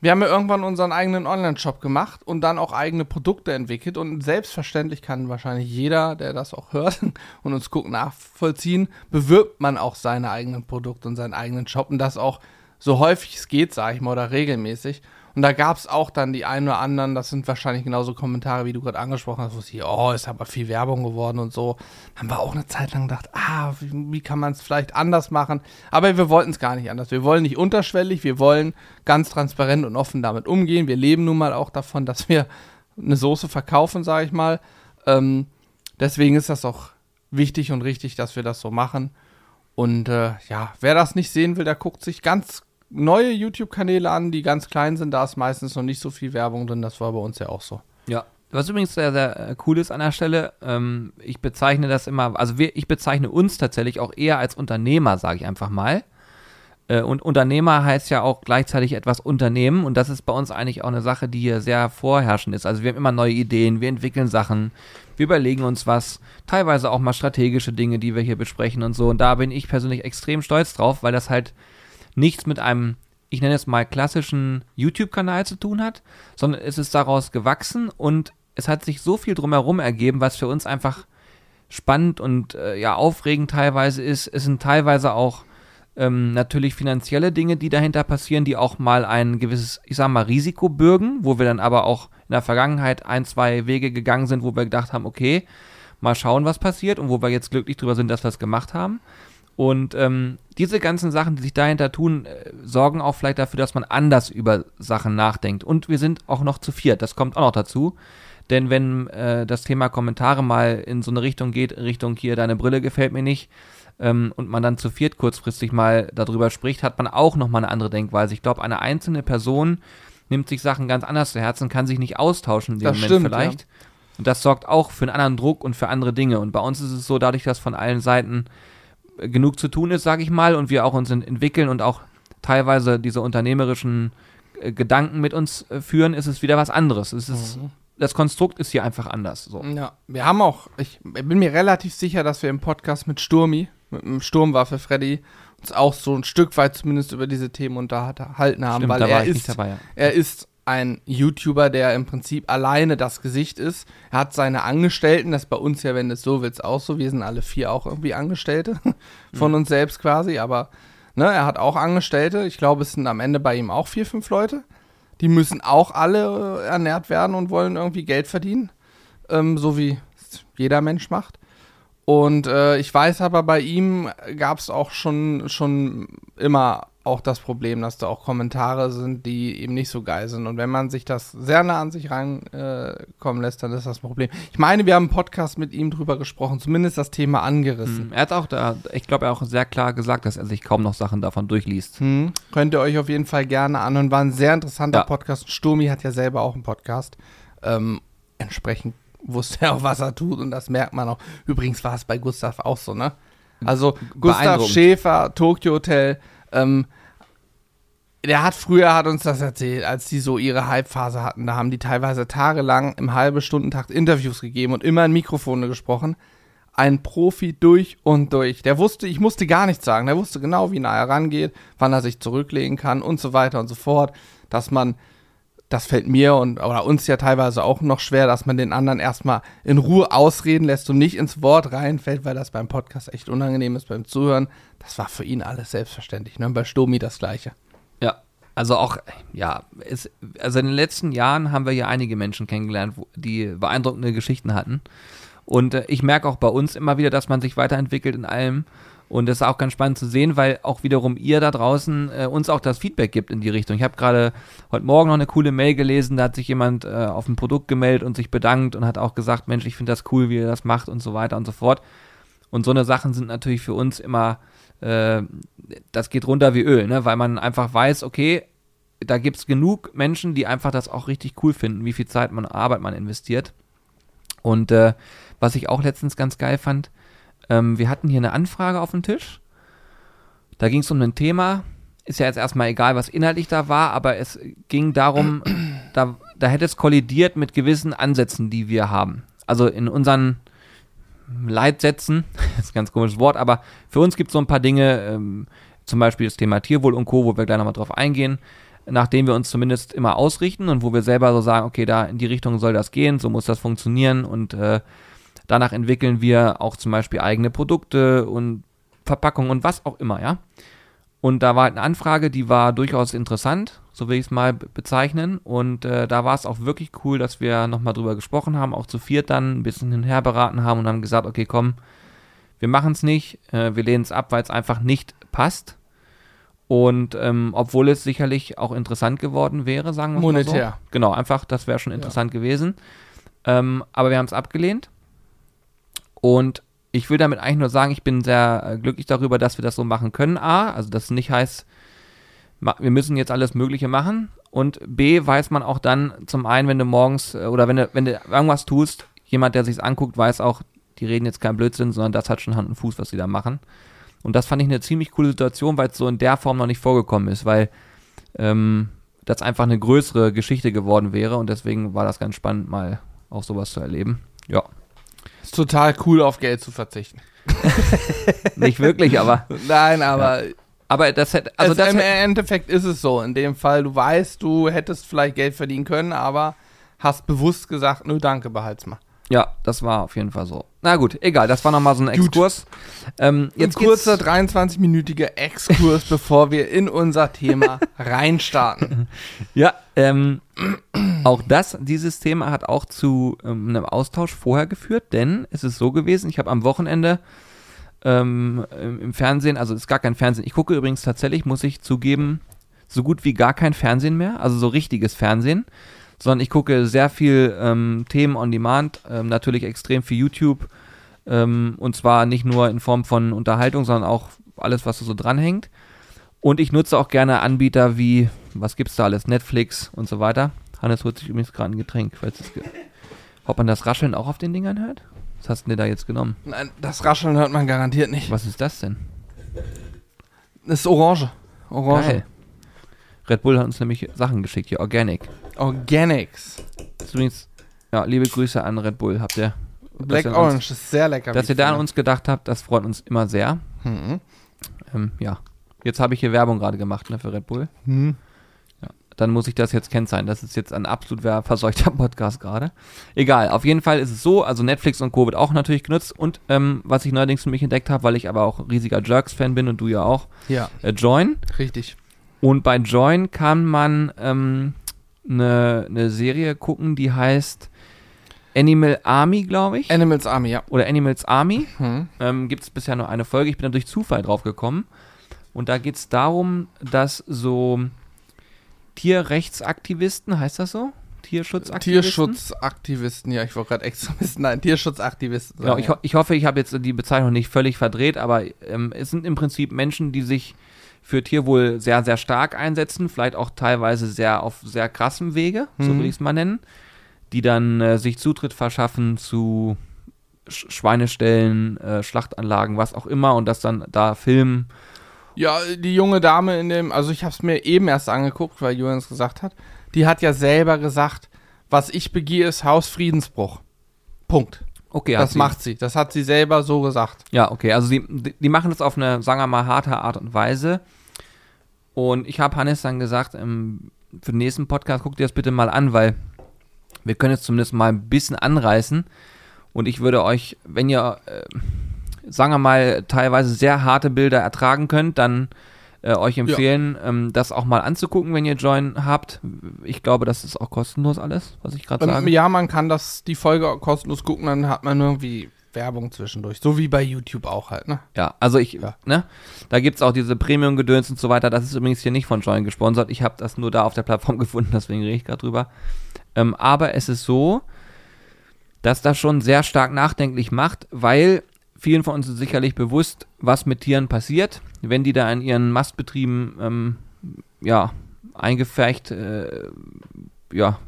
wir haben ja irgendwann unseren eigenen Online-Shop gemacht und dann auch eigene Produkte entwickelt. Und selbstverständlich kann wahrscheinlich jeder, der das auch hört und uns guckt, nachvollziehen, bewirbt man auch seine eigenen Produkte und seinen eigenen Shop und das auch so häufig es geht, sage ich mal, oder regelmäßig. Und da gab es auch dann die einen oder anderen, das sind wahrscheinlich genauso Kommentare, wie du gerade angesprochen hast, wo sie, oh, ist aber viel Werbung geworden und so. Haben wir auch eine Zeit lang gedacht, ah, wie, wie kann man es vielleicht anders machen? Aber wir wollten es gar nicht anders. Wir wollen nicht unterschwellig, wir wollen ganz transparent und offen damit umgehen. Wir leben nun mal auch davon, dass wir eine Soße verkaufen, sage ich mal. Ähm, deswegen ist das auch wichtig und richtig, dass wir das so machen. Und äh, ja, wer das nicht sehen will, der guckt sich ganz neue YouTube-Kanäle an, die ganz klein sind. Da ist meistens noch nicht so viel Werbung drin. Das war bei uns ja auch so. Ja. Was übrigens sehr, sehr äh, cool ist an der Stelle, ähm, ich bezeichne das immer, also wir, ich bezeichne uns tatsächlich auch eher als Unternehmer, sage ich einfach mal. Äh, und Unternehmer heißt ja auch gleichzeitig etwas Unternehmen und das ist bei uns eigentlich auch eine Sache, die hier sehr vorherrschend ist. Also wir haben immer neue Ideen, wir entwickeln Sachen, wir überlegen uns was, teilweise auch mal strategische Dinge, die wir hier besprechen und so. Und da bin ich persönlich extrem stolz drauf, weil das halt nichts mit einem, ich nenne es mal klassischen YouTube-Kanal zu tun hat, sondern es ist daraus gewachsen und es hat sich so viel drumherum ergeben, was für uns einfach spannend und äh, ja aufregend teilweise ist. Es sind teilweise auch ähm, natürlich finanzielle Dinge, die dahinter passieren, die auch mal ein gewisses, ich sag mal, Risiko bürgen, wo wir dann aber auch in der Vergangenheit ein, zwei Wege gegangen sind, wo wir gedacht haben, okay, mal schauen, was passiert und wo wir jetzt glücklich drüber sind, dass wir es gemacht haben. Und ähm, diese ganzen Sachen, die sich dahinter tun, äh, sorgen auch vielleicht dafür, dass man anders über Sachen nachdenkt. Und wir sind auch noch zu viert, das kommt auch noch dazu. Denn wenn äh, das Thema Kommentare mal in so eine Richtung geht, Richtung hier, deine Brille gefällt mir nicht, ähm, und man dann zu viert kurzfristig mal darüber spricht, hat man auch nochmal eine andere Denkweise. Ich glaube, eine einzelne Person nimmt sich Sachen ganz anders zu Herzen, kann sich nicht austauschen in dem Das Moment stimmt, vielleicht. Und das sorgt auch für einen anderen Druck und für andere Dinge. Und bei uns ist es so, dadurch, dass von allen Seiten genug zu tun ist, sage ich mal, und wir auch uns ent- entwickeln und auch teilweise diese unternehmerischen äh, Gedanken mit uns äh, führen, ist es wieder was anderes. Es ist, Das Konstrukt ist hier einfach anders. So. Ja, wir haben auch, ich bin mir relativ sicher, dass wir im Podcast mit Sturmi, mit dem Sturmwaffe Freddy, uns auch so ein Stück weit zumindest über diese Themen unterhalten haben, Stimmt, weil er ist, dabei. Ja. er ist ein YouTuber, der im Prinzip alleine das Gesicht ist. Er hat seine Angestellten, das ist bei uns ja, wenn du es so willst, auch so. Wir sind alle vier auch irgendwie Angestellte von uns selbst quasi, aber ne, er hat auch Angestellte. Ich glaube, es sind am Ende bei ihm auch vier, fünf Leute. Die müssen auch alle äh, ernährt werden und wollen irgendwie Geld verdienen, ähm, so wie jeder Mensch macht. Und äh, ich weiß aber, bei ihm gab es auch schon, schon immer auch das Problem, dass da auch Kommentare sind, die eben nicht so geil sind. Und wenn man sich das sehr nah an sich reinkommen äh, lässt, dann ist das ein Problem. Ich meine, wir haben im Podcast mit ihm drüber gesprochen, zumindest das Thema angerissen. Mhm. Er hat auch da, ich glaube, er hat auch sehr klar gesagt, dass er sich kaum noch Sachen davon durchliest. Hm. Könnt ihr euch auf jeden Fall gerne anhören. War ein sehr interessanter Ja. Podcast. Sturmi hat ja selber auch einen Podcast. Ähm, entsprechend wusste er auch, was er tut und das merkt man auch. Übrigens war es bei Gustav auch so, ne? Also Gustav. Schäfer, Tokyo Hotel, ähm, der hat früher, hat uns das erzählt, als die so ihre Hype-Phase hatten, da haben die teilweise tagelang im halbe Stundentakt Interviews gegeben und immer in Mikrofone gesprochen. Ein Profi durch und durch. Der wusste, ich musste gar nichts sagen. Der wusste genau, wie nah er rangeht, wann er sich zurücklegen kann und so weiter und so fort. Dass man, das fällt mir und oder uns ja teilweise auch noch schwer, dass man den anderen erstmal in Ruhe ausreden lässt und nicht ins Wort reinfällt, weil das beim Podcast echt unangenehm ist beim Zuhören. Das war für ihn alles selbstverständlich. Ne? Bei Stomi das Gleiche. Ja, also auch, ja, es, also in den letzten Jahren haben wir ja einige Menschen kennengelernt, die beeindruckende Geschichten hatten. Und äh, ich merke auch bei uns immer wieder, dass man sich weiterentwickelt in allem. Und das ist auch ganz spannend zu sehen, weil auch wiederum ihr da draußen äh, uns auch das Feedback gibt in die Richtung. Ich habe gerade heute Morgen noch eine coole Mail gelesen, da hat sich jemand äh, auf ein Produkt gemeldet und sich bedankt und hat auch gesagt, Mensch, ich finde das cool, wie ihr das macht und so weiter und so fort. Und so eine Sachen sind natürlich für uns immer, äh, das geht runter wie Öl, ne? weil man einfach weiß, okay, da gibt es genug Menschen, die einfach das auch richtig cool finden, wie viel Zeit man Arbeit man investiert. Und äh, was ich auch letztens ganz geil fand, ähm, wir hatten hier eine Anfrage auf dem Tisch. Da ging es um ein Thema. Ist ja jetzt erstmal egal, was inhaltlich da war, aber es ging darum, da, da hätte es kollidiert mit gewissen Ansätzen, die wir haben. Also in unseren Leitsätzen, das ist ein ganz komisches Wort, aber für uns gibt es so ein paar Dinge, ähm, zum Beispiel das Thema Tierwohl und Co., wo wir gleich nochmal drauf eingehen, nachdem wir uns zumindest immer ausrichten und wo wir selber so sagen, okay, da in die Richtung soll das gehen, so muss das funktionieren und äh, danach entwickeln wir auch zum Beispiel eigene Produkte und Verpackungen und was auch immer, ja. Und da war halt eine Anfrage, die war durchaus interessant, so will ich es mal be- bezeichnen. Und äh, da war es auch wirklich cool, dass wir nochmal drüber gesprochen haben, auch zu viert dann ein bisschen hinher beraten haben und haben gesagt, okay, komm, wir machen es nicht, äh, wir lehnen es ab, weil es einfach nicht passt. Und ähm, obwohl es sicherlich auch interessant geworden wäre, sagen wir mal Monetär. so. Genau, einfach, das wäre schon interessant gewesen. Ähm, aber wir haben es abgelehnt. Und ich will damit eigentlich nur sagen, ich bin sehr äh, glücklich darüber, dass wir das so machen können. A, also das nicht heißt, wir müssen jetzt alles Mögliche machen. Und B, weiß man auch dann zum einen, wenn du morgens äh, oder wenn du, wenn du irgendwas tust, jemand, der sich's anguckt, weiß auch, die reden jetzt kein Blödsinn, sondern das hat schon Hand und Fuß, was sie da machen. Und das fand ich eine ziemlich coole Situation, weil es so in der Form noch nicht vorgekommen ist, weil ähm, das einfach eine größere Geschichte geworden wäre und deswegen war das ganz spannend, mal auch sowas zu erleben. Ja, Ist total cool, auf Geld zu verzichten. nicht wirklich, aber Nein, aber aber das hätte also das im Endeffekt ist es so. In dem Fall, du weißt, du hättest vielleicht Geld verdienen können, aber hast bewusst gesagt, nö, danke, behalt's mal. Ja, das war auf jeden Fall so. Na gut, egal, das war nochmal so ein. Exkurs. Ähm, Jetzt ein kurzer geht's- 23-minütiger Exkurs, bevor wir in unser Thema reinstarten. Ja, ähm, auch das, dieses Thema hat auch zu ähm, einem Austausch vorher geführt, denn es ist so gewesen, ich habe am Wochenende ähm, im im Fernsehen, also es ist gar kein Fernsehen, ich gucke übrigens tatsächlich, muss ich zugeben, so gut wie gar kein Fernsehen mehr, also so richtiges Fernsehen, sondern ich gucke sehr viel ähm, Themen on Demand, ähm, natürlich extrem viel YouTube ähm, und zwar nicht nur in Form von Unterhaltung, sondern auch alles, was so dranhängt. Und ich nutze auch gerne Anbieter wie, was gibt's da alles, Netflix und so weiter. Hannes holt sich übrigens gerade ein Getränk, falls es ge ob man das Rascheln auch auf den Dingern hört? Was hast du denn da jetzt genommen? Nein, das Rascheln hört man garantiert nicht. Was ist das denn? Das ist Orange. Orange. Geil. Red Bull hat uns nämlich Sachen geschickt hier, Organic. Organics. Das ist übrigens, ja, liebe Grüße an Red Bull, habt ihr. Black ihr Orange Uns, ist sehr lecker. dass ihr da an uns gedacht habt, das freut uns immer sehr. Mhm. Ähm, ja. Jetzt habe ich hier Werbung gerade gemacht, ne, für Red Bull. Mhm. Dann muss ich das jetzt kennzeichnen. Das ist jetzt ein absolut verseuchter Podcast gerade. Egal, auf jeden Fall ist es so, also Netflix und Co. wird auch natürlich genutzt. Und ähm, was ich neuerdings für mich entdeckt habe, weil ich aber auch riesiger Jerks-Fan bin und du ja auch, Ja, äh, Join. richtig. Und bei Join kann man ähm, eine ne Serie gucken, die heißt Animal Army, glaube ich. Animals Army, ja. Oder Animals Army. Mhm. Ähm, Gibt es bisher nur eine Folge. Ich bin da durch Zufall drauf gekommen. Und da geht es darum, dass so Tierrechtsaktivisten, heißt das so? Tierschutzaktivisten? Tierschutzaktivisten, ja, ich wollte gerade Extremisten, nein, Tierschutzaktivisten. Genau, sagen, ich, ho ich hoffe, ich habe jetzt die Bezeichnung nicht völlig verdreht, aber ähm, es sind im Prinzip Menschen, die sich für Tierwohl sehr, sehr stark einsetzen, vielleicht auch teilweise sehr auf sehr krassem Wege, so Mhm. will ich es mal nennen, die dann äh, sich Zutritt verschaffen zu Sch Schweineställen, äh, Schlachtanlagen, was auch immer und das dann da filmen. Ja, die junge Dame in dem, also ich habe es mir eben erst angeguckt, weil Julian es gesagt hat. Die hat ja selber gesagt, was ich begehe, ist Hausfriedensbruch. Punkt. Okay, das sie- macht sie. Das hat sie selber so gesagt. Ja, okay, also die die machen das auf eine, sagen wir mal, harte Art und Weise. Und ich habe Hannes dann gesagt, ähm, für den nächsten Podcast guck dir das bitte mal an, weil wir können jetzt zumindest mal ein bisschen anreißen. Und ich würde euch, wenn ihr, äh, sagen wir mal, teilweise sehr harte Bilder ertragen könnt, dann äh, euch empfehlen, ähm, das auch mal anzugucken, wenn ihr Join habt. Ich glaube, das ist auch kostenlos alles, was ich gerade Ähm, sage. ja, man kann das, die Folge kostenlos gucken, dann hat man irgendwie Werbung zwischendurch. So wie bei YouTube auch halt, ne? Ja, also ich, Ja. ne, da gibt's auch diese Premium-Gedöns und so weiter. Das ist übrigens hier nicht von Join gesponsert. Ich habe das nur da auf der Plattform gefunden, deswegen rede ich gerade drüber. Ähm, aber es ist so, dass das schon sehr stark nachdenklich macht, weil vielen von uns ist sicherlich bewusst, was mit Tieren passiert, wenn die da in ihren Mastbetrieben, ähm, ja, eingefärcht, äh, ja,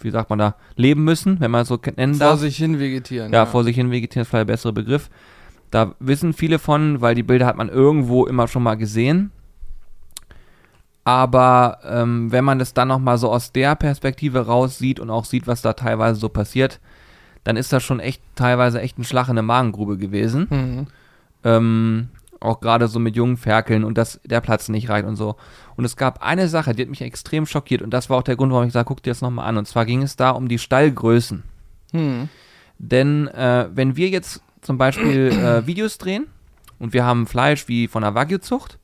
wie sagt man da, leben müssen, wenn man es so nennen darf. Vor sich hin vegetieren. Ja, vor sich hin vegetieren ist vielleicht der bessere Begriff. Da wissen viele von, weil die Bilder hat man irgendwo immer schon mal gesehen. Aber ähm, wenn man das dann nochmal so aus der Perspektive raus sieht und auch sieht, was da teilweise so passiert, dann ist das schon echt teilweise echt ein Schlag in der Magengrube gewesen. Mhm. Ähm, auch gerade so mit jungen Ferkeln und dass der Platz nicht reicht und so. Und es gab eine Sache, die hat mich extrem schockiert und das war auch der Grund, warum ich sage, guck dir das nochmal an. Und zwar ging es da um die Stallgrößen. Hm. Denn äh, wenn wir jetzt zum Beispiel äh, Videos drehen und wir haben Fleisch wie von der Wagyu-Zucht,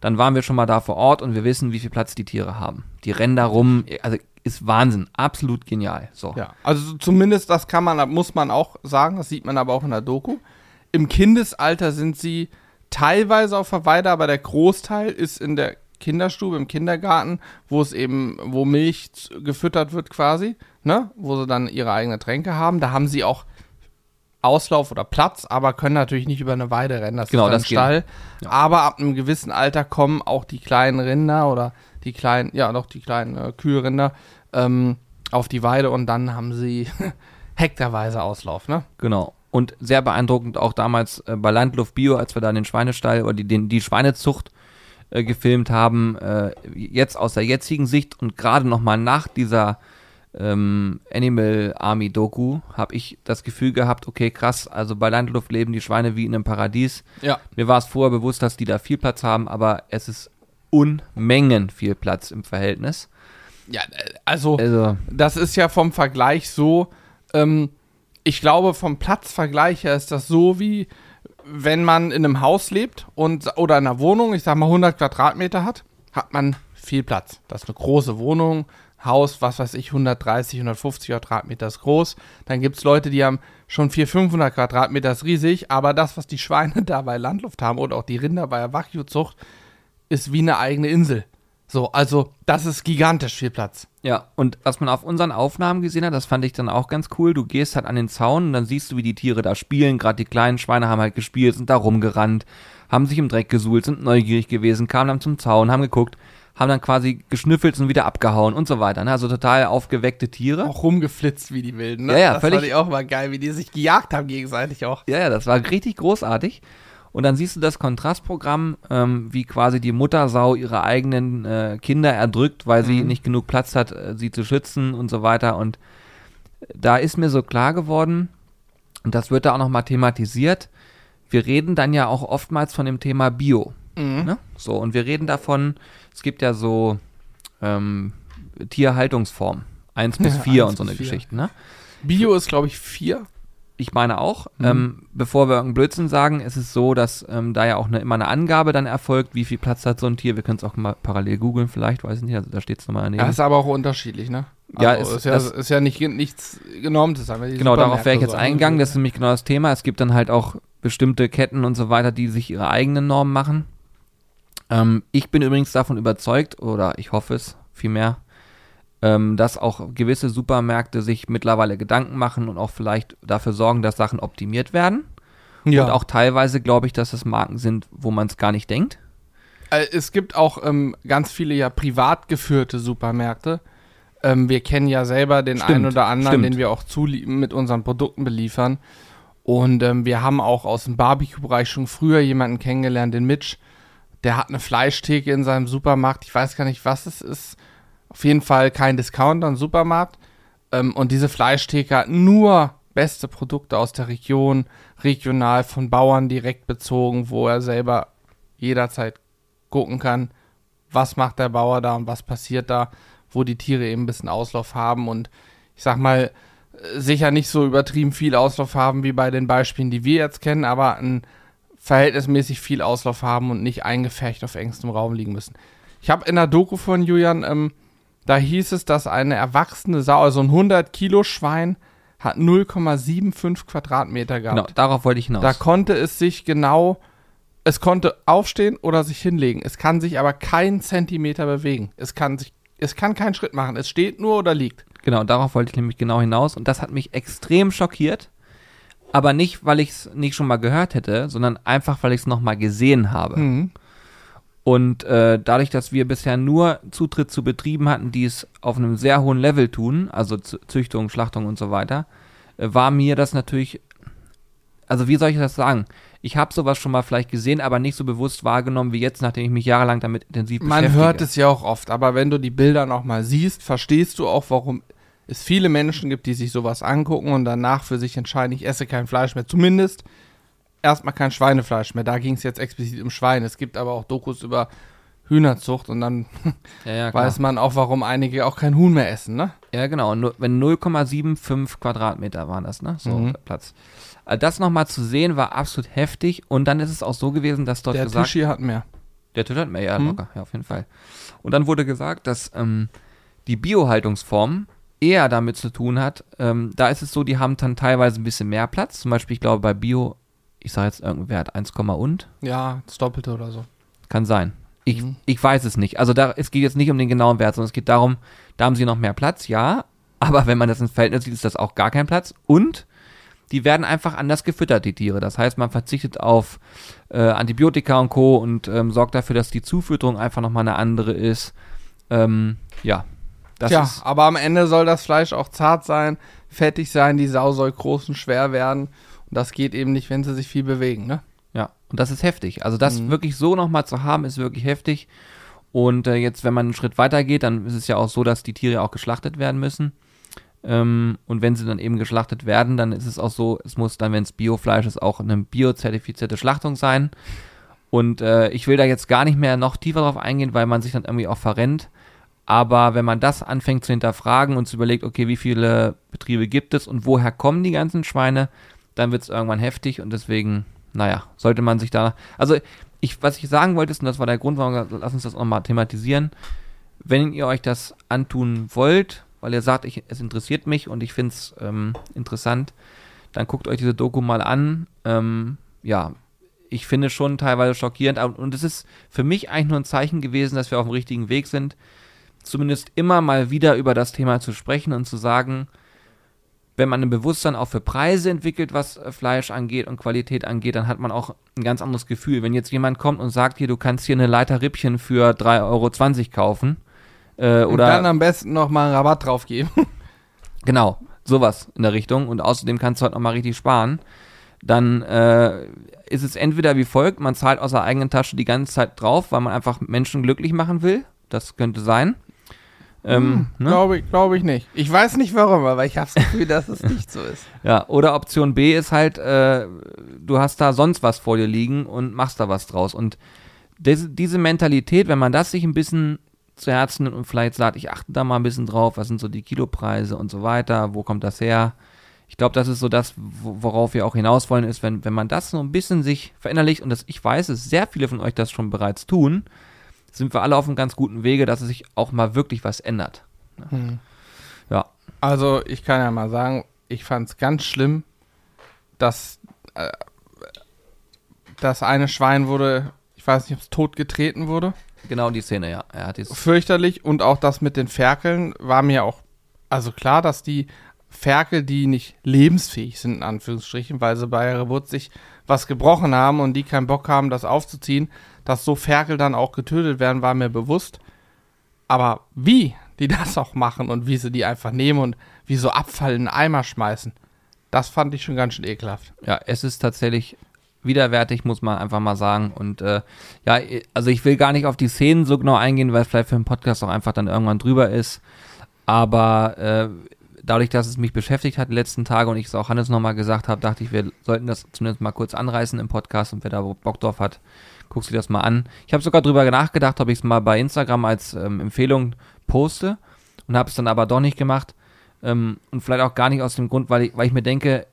dann waren wir schon mal da vor Ort und wir wissen, wie viel Platz die Tiere haben. Die rennen da rum, also ist Wahnsinn, absolut genial. So. Ja, also zumindest das kann man, muss man auch sagen, das sieht man aber auch in der Doku. Im Kindesalter sind sie teilweise auf der Weide, aber der Großteil ist in der Kinderstube, im Kindergarten, wo es eben, wo Milch gefüttert wird quasi, ne, wo sie dann ihre eigene Tränke haben. Da haben sie auch Auslauf oder Platz, aber können natürlich nicht über eine Weide rennen. Das Genau, ist geht. Stall. Ja. Aber ab einem gewissen Alter kommen auch die kleinen Rinder oder die kleinen, ja, doch die kleinen äh, Kühlrinder ähm, auf die Weide und dann haben sie hektarweise Auslauf, ne? Genau. Und sehr beeindruckend auch damals äh, bei Landluft Bio, als wir da den Schweinestall oder die, den, die Schweinezucht äh, gefilmt haben, äh, jetzt aus der jetzigen Sicht und gerade nochmal nach dieser ähm, Animal Army Doku habe ich das Gefühl gehabt, okay, krass, also bei Landluft leben die Schweine wie in einem Paradies. Ja. Mir war es vorher bewusst, dass die da viel Platz haben, aber es ist Unmengen viel Platz im Verhältnis. Ja, äh, also Also, das ist ja vom Vergleich so, ähm, ich glaube, vom Platzvergleich her ist das so wie, wenn man in einem Haus lebt und oder in einer Wohnung, ich sag mal 100 Quadratmeter hat, hat man viel Platz. Das ist eine große Wohnung, Haus, was weiß ich, 130, 150 Quadratmeter ist groß. Dann gibt es Leute, die haben schon 400, 500 Quadratmeter, ist riesig, aber das, was die Schweine da bei Landluft haben oder auch die Rinder bei der Wagyu-Zucht, ist wie eine eigene Insel. So, also das ist gigantisch viel Platz. Ja, und was man auf unseren Aufnahmen gesehen hat, das fand ich dann auch ganz cool. Du gehst halt an den Zaun und dann siehst du, wie die Tiere da spielen. Gerade die kleinen Schweine haben halt gespielt, sind da rumgerannt, haben sich im Dreck gesuhlt, sind neugierig gewesen, kamen dann zum Zaun, haben geguckt, haben dann quasi geschnüffelt und wieder abgehauen und so weiter. Ne? Also total aufgeweckte Tiere. Auch rumgeflitzt wie die Wilden, ne? Ja, ja, das völlig- fand ich auch mal geil, wie die sich gejagt haben gegenseitig auch. Ja, ja, das war richtig großartig. Und dann siehst du das Kontrastprogramm, ähm, wie quasi die Muttersau ihre eigenen äh, Kinder erdrückt, weil sie Mhm. nicht genug Platz hat, äh, sie zu schützen und so weiter. Und da ist mir so klar geworden, und das wird da auch nochmal thematisiert, wir reden dann ja auch oftmals von dem Thema Bio. Mhm. Ne? So, und wir reden davon, es gibt ja so ähm, Tierhaltungsformen. Eins bis Ja, vier eins und so eine. Geschichte, ne? Bio ist, glaube ich, vier. Ich meine auch. Mhm. Ähm, bevor wir irgendeinen Blödsinn sagen, ist es so, dass ähm, da ja auch eine, immer eine Angabe dann erfolgt, wie viel Platz hat so ein Tier. Wir können es auch mal parallel googeln, vielleicht, weiß ich nicht. Also da steht es nochmal daneben. Ja, ist aber auch unterschiedlich, ne? Ja, also, ist- ist, ja, das- ist ja nicht, nichts genormtes. genau, darauf wäre ich jetzt so, eingegangen. Das ist nämlich genau das Thema. Es gibt dann halt auch bestimmte Ketten und so weiter, die sich ihre eigenen Normen machen. Ähm, ich bin übrigens davon überzeugt, oder ich hoffe es vielmehr, ähm, dass auch gewisse Supermärkte sich mittlerweile Gedanken machen und auch vielleicht dafür sorgen, dass Sachen optimiert werden. ja. Und auch teilweise glaube ich, dass es Marken sind, wo man es gar nicht denkt. Äh, Es gibt auch ähm, ganz viele ja privat geführte Supermärkte. Ähm, wir kennen ja selber den Stimmt, einen oder anderen, stimmt. den wir auch mit unseren Produkten beliefern. Und ähm, wir haben auch aus dem Barbecue-Bereich schon früher jemanden kennengelernt, den Mitch. Der hat eine Fleischtheke in seinem Supermarkt. Ich weiß gar nicht, was es ist. Auf jeden Fall kein Discounter, ein Supermarkt. Ähm, und diese Fleischtheke hat nur beste Produkte aus der Region, regional von Bauern direkt bezogen, wo er selber jederzeit gucken kann, was macht der Bauer da und was passiert da, wo die Tiere eben ein bisschen Auslauf haben und ich sag mal, äh, sicher nicht so übertrieben viel Auslauf haben wie bei den Beispielen, die wir jetzt kennen, aber ein verhältnismäßig viel Auslauf haben und nicht eingefärcht auf engstem Raum liegen müssen. Ich habe in der Doku von Julian, ähm, da hieß es, dass eine erwachsene Sau, also ein 100 Kilo Schwein, hat 0,75 Quadratmeter gehabt. Genau, darauf wollte ich hinaus. Da konnte es sich genau, es konnte aufstehen oder sich hinlegen. Es kann sich aber keinen Zentimeter bewegen. Es kann sich, es kann keinen Schritt machen. Es steht nur oder liegt. genau, darauf wollte ich nämlich genau hinaus. Und das hat mich extrem schockiert. Aber nicht, weil ich es nicht schon mal gehört hätte, sondern einfach, weil ich es nochmal gesehen habe. Mhm. Und äh, dadurch, dass wir bisher nur Zutritt zu Betrieben hatten, die es auf einem sehr hohen Level tun, also Züchtung, Schlachtung und so weiter, äh, war mir das natürlich, also wie soll ich das sagen? Ich habe sowas schon mal vielleicht gesehen, aber nicht so bewusst wahrgenommen wie jetzt, nachdem ich mich jahrelang damit intensiv Man beschäftige. hört es ja auch oft, aber wenn du die Bilder nochmal siehst, verstehst du auch, warum es viele Menschen gibt, die sich sowas angucken und danach für sich entscheiden, ich esse kein Fleisch mehr. Zumindest erstmal kein Schweinefleisch mehr. Da ging es jetzt explizit um Schwein. Es gibt aber auch Dokus über Hühnerzucht und dann Ja, ja, weiß man auch, warum einige auch kein Huhn mehr essen, ne? Ja, genau. Wenn 0,75 Quadratmeter waren das, ne? So Mhm. Platz. Äh, Das nochmal zu sehen war absolut heftig. Und dann ist es auch so gewesen, dass dort Der gesagt Tisch hier hat mehr. Der Tisch hat mehr, ja, Mhm. locker, ja, auf jeden Fall. Und dann wurde gesagt, dass ähm, die Biohaltungsform eher damit zu tun hat, ähm, da ist es so, die haben dann teilweise ein bisschen mehr Platz. Zum Beispiel, ich glaube, bei Bio, ich sage jetzt irgendeinen Wert, 1, und, Ja, das Doppelte oder so. kann sein. Ich, Mhm. ich weiß es nicht. Also da, es geht jetzt nicht um den genauen Wert, sondern es geht darum, da haben sie noch mehr Platz, ja, aber wenn man das ins Verhältnis sieht, ist das auch gar kein Platz. Und die werden einfach anders gefüttert, die Tiere. Das heißt, man verzichtet auf äh, Antibiotika und Co. und ähm, sorgt dafür, dass die Zufütterung einfach nochmal eine andere ist. Ähm, ja, das Tja, ist aber am Ende soll das Fleisch auch zart sein, fettig sein, die Sau soll groß und schwer werden. Und das geht eben nicht, wenn sie sich viel bewegen, ne? Ja, und das ist heftig. Also das Mhm. wirklich so nochmal zu haben, ist wirklich heftig. Und äh, jetzt, wenn man einen Schritt weiter geht, dann ist es ja auch so, dass die Tiere auch geschlachtet werden müssen. Ähm, und wenn sie dann eben geschlachtet werden, dann ist es auch so, es muss dann, wenn es Biofleisch ist, auch eine biozertifizierte Schlachtung sein. Und äh, ich will da jetzt gar nicht mehr noch tiefer drauf eingehen, weil man sich dann irgendwie auch verrennt. Aber wenn man das anfängt zu hinterfragen und zu überlegt, okay, wie viele Betriebe gibt es und woher kommen die ganzen Schweine, dann wird es irgendwann heftig und deswegen, naja, sollte man sich da. Also, ich, was ich sagen wollte, ist, und das war der Grund, warum wir lass uns das auch mal thematisieren. Wenn ihr euch das antun wollt, weil ihr sagt, ich, es interessiert mich und ich finde es ähm, interessant, dann guckt euch diese Doku mal an. Ähm, ja, ich finde schon teilweise schockierend. Und es ist für mich eigentlich nur ein Zeichen gewesen, dass wir auf dem richtigen Weg sind, zumindest immer mal wieder über das Thema zu sprechen und zu sagen, wenn man ein Bewusstsein auch für Preise entwickelt, was äh, Fleisch angeht und Qualität angeht, dann hat man auch ein ganz anderes Gefühl. Wenn jetzt jemand kommt und sagt, hier, du kannst hier eine Leiter Rippchen für 3,20 Euro kaufen. Äh, Und oder dann am besten noch mal einen Rabatt drauf geben. Genau, sowas in der Richtung. Und außerdem kannst du halt nochmal richtig sparen. Dann äh, ist es entweder wie folgt, man zahlt aus der eigenen Tasche die ganze Zeit drauf, weil man einfach Menschen glücklich machen will. Das könnte sein. Ähm, ne? Glaube ich, glaub ich nicht. Ich weiß nicht warum, aber ich habe das Gefühl, dass es nicht so ist. Ja, oder Option B ist halt, äh, du hast da sonst was vor dir liegen und machst da was draus. Und diese, diese Mentalität, wenn man das sich ein bisschen zu Herzen nimmt und vielleicht sagt, ich achte da mal ein bisschen drauf, was sind so die Kilopreise und so weiter, wo kommt das her? Ich glaube, das ist so das, wo- worauf wir auch hinaus wollen, ist, wenn, wenn man das so ein bisschen sich verinnerlicht und das, ich weiß, dass sehr viele von euch das schon bereits tun, sind wir alle auf einem ganz guten Wege, dass es sich auch mal wirklich was ändert. Hm. Ja. Also, ich kann ja mal sagen, ich fand es ganz schlimm, dass äh, das eine Schwein wurde, ich weiß nicht, ob es tot getreten wurde. Genau die Szene, ja. Er hat Fürchterlich. Und auch das mit den Ferkeln war mir auch, also klar, dass die Ferkel, die nicht lebensfähig sind, in Anführungsstrichen, weil sie bei der Geburt sich was gebrochen haben und die keinen Bock haben, das aufzuziehen, dass so Ferkel dann auch getötet werden, war mir bewusst. Aber wie die das auch machen und wie sie die einfach nehmen und wie so Abfall in den Eimer schmeißen, das fand ich schon ganz schön ekelhaft. ja, es ist tatsächlich widerwärtig, muss man einfach mal sagen. Und äh, ja, also ich will gar nicht auf die Szenen so genau eingehen, weil es vielleicht für den Podcast auch einfach dann irgendwann drüber ist. Aber äh, dadurch, dass es mich beschäftigt hat die letzten Tage und ich es auch Hannes nochmal gesagt habe, dachte ich, wir sollten das zumindest mal kurz anreißen im Podcast und wer da Bock drauf hat, du dir das mal an. Ich habe sogar drüber nachgedacht, ob ich es mal bei Instagram als ähm, Empfehlung poste und habe es dann aber doch nicht gemacht. Ähm, und vielleicht auch gar nicht aus dem Grund, weil ich, weil ich mir denke,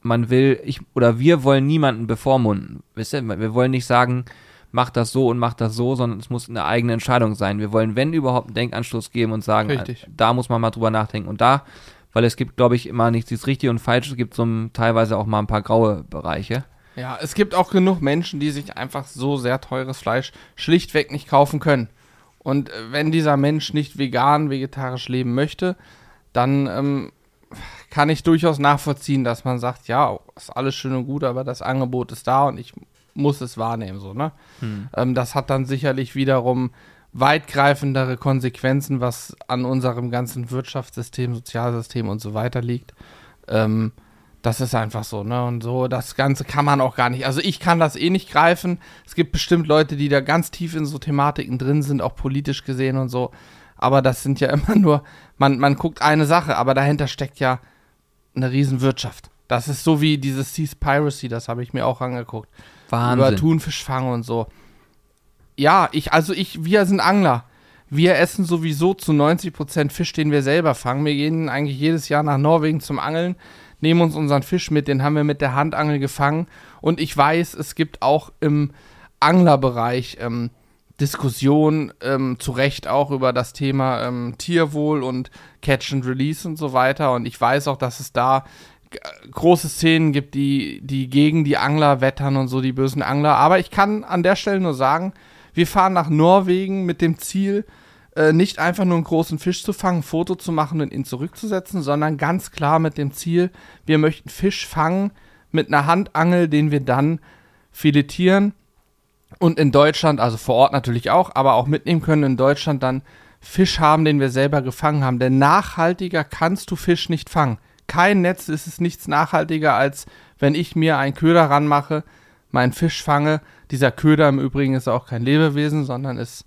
man will, ich oder wir wollen niemanden bevormunden. Wisst ihr, wir wollen nicht sagen, mach das so und mach das so, sondern es muss eine eigene Entscheidung sein. Wir wollen, wenn überhaupt, einen Denkanstoß geben und sagen, Richtig. äh, da muss man mal drüber nachdenken. Und da, weil es gibt, glaube ich, immer nicht dieses Richtige und Falsche, es gibt so teilweise auch mal ein paar graue Bereiche. Ja, es gibt auch genug Menschen, die sich einfach so sehr teures Fleisch schlichtweg nicht kaufen können. Und äh, wenn dieser Mensch nicht vegan, vegetarisch leben möchte, dann ähm, kann ich durchaus nachvollziehen, dass man sagt, ja, ist alles schön und gut, aber das Angebot ist da und ich muss es wahrnehmen, so, ne? Ähm, das hat dann sicherlich wiederum weitgreifendere Konsequenzen, was an unserem ganzen Wirtschaftssystem, Sozialsystem und so weiter liegt. Ähm, das ist einfach so, ne? Und so, das Ganze kann man auch gar nicht. Also ich kann das eh nicht greifen. Es gibt bestimmt Leute, die da ganz tief in so Thematiken drin sind, auch politisch gesehen und so. Aber das sind ja immer nur, man, man guckt eine Sache, aber dahinter steckt ja eine Riesenwirtschaft. Das ist so wie dieses Seas Piracy, das habe ich mir auch angeguckt. Über Wahnsinn. Thunfischfang und so. Ja, ich, also ich, wir sind Angler. Wir essen sowieso zu 90% Fisch, den wir selber fangen. Wir gehen eigentlich jedes Jahr nach Norwegen zum Angeln, nehmen uns unseren Fisch mit, den haben wir mit der Handangel gefangen. Und ich weiß, es gibt auch im Anglerbereich ähm, Diskussionen, ähm, zu Recht auch über das Thema ähm, Tierwohl und Catch and Release und so weiter. Und ich weiß auch, dass es da g- große Szenen gibt, die, die gegen die Angler wettern und so, die bösen Angler. Aber ich kann an der Stelle nur sagen, wir fahren nach Norwegen mit dem Ziel, äh, nicht einfach nur einen großen Fisch zu fangen, ein Foto zu machen und ihn zurückzusetzen, sondern ganz klar mit dem Ziel, wir möchten Fisch fangen mit einer Handangel, den wir dann filetieren und in Deutschland, also vor Ort natürlich auch, aber auch mitnehmen können in Deutschland dann Fisch haben, den wir selber gefangen haben. Denn nachhaltiger kannst du Fisch nicht fangen. Kein Netz ist es nichts nachhaltiger, als wenn ich mir einen Köder ranmache, meinen Fisch fange. Dieser Köder im Übrigen ist auch kein Lebewesen, sondern ist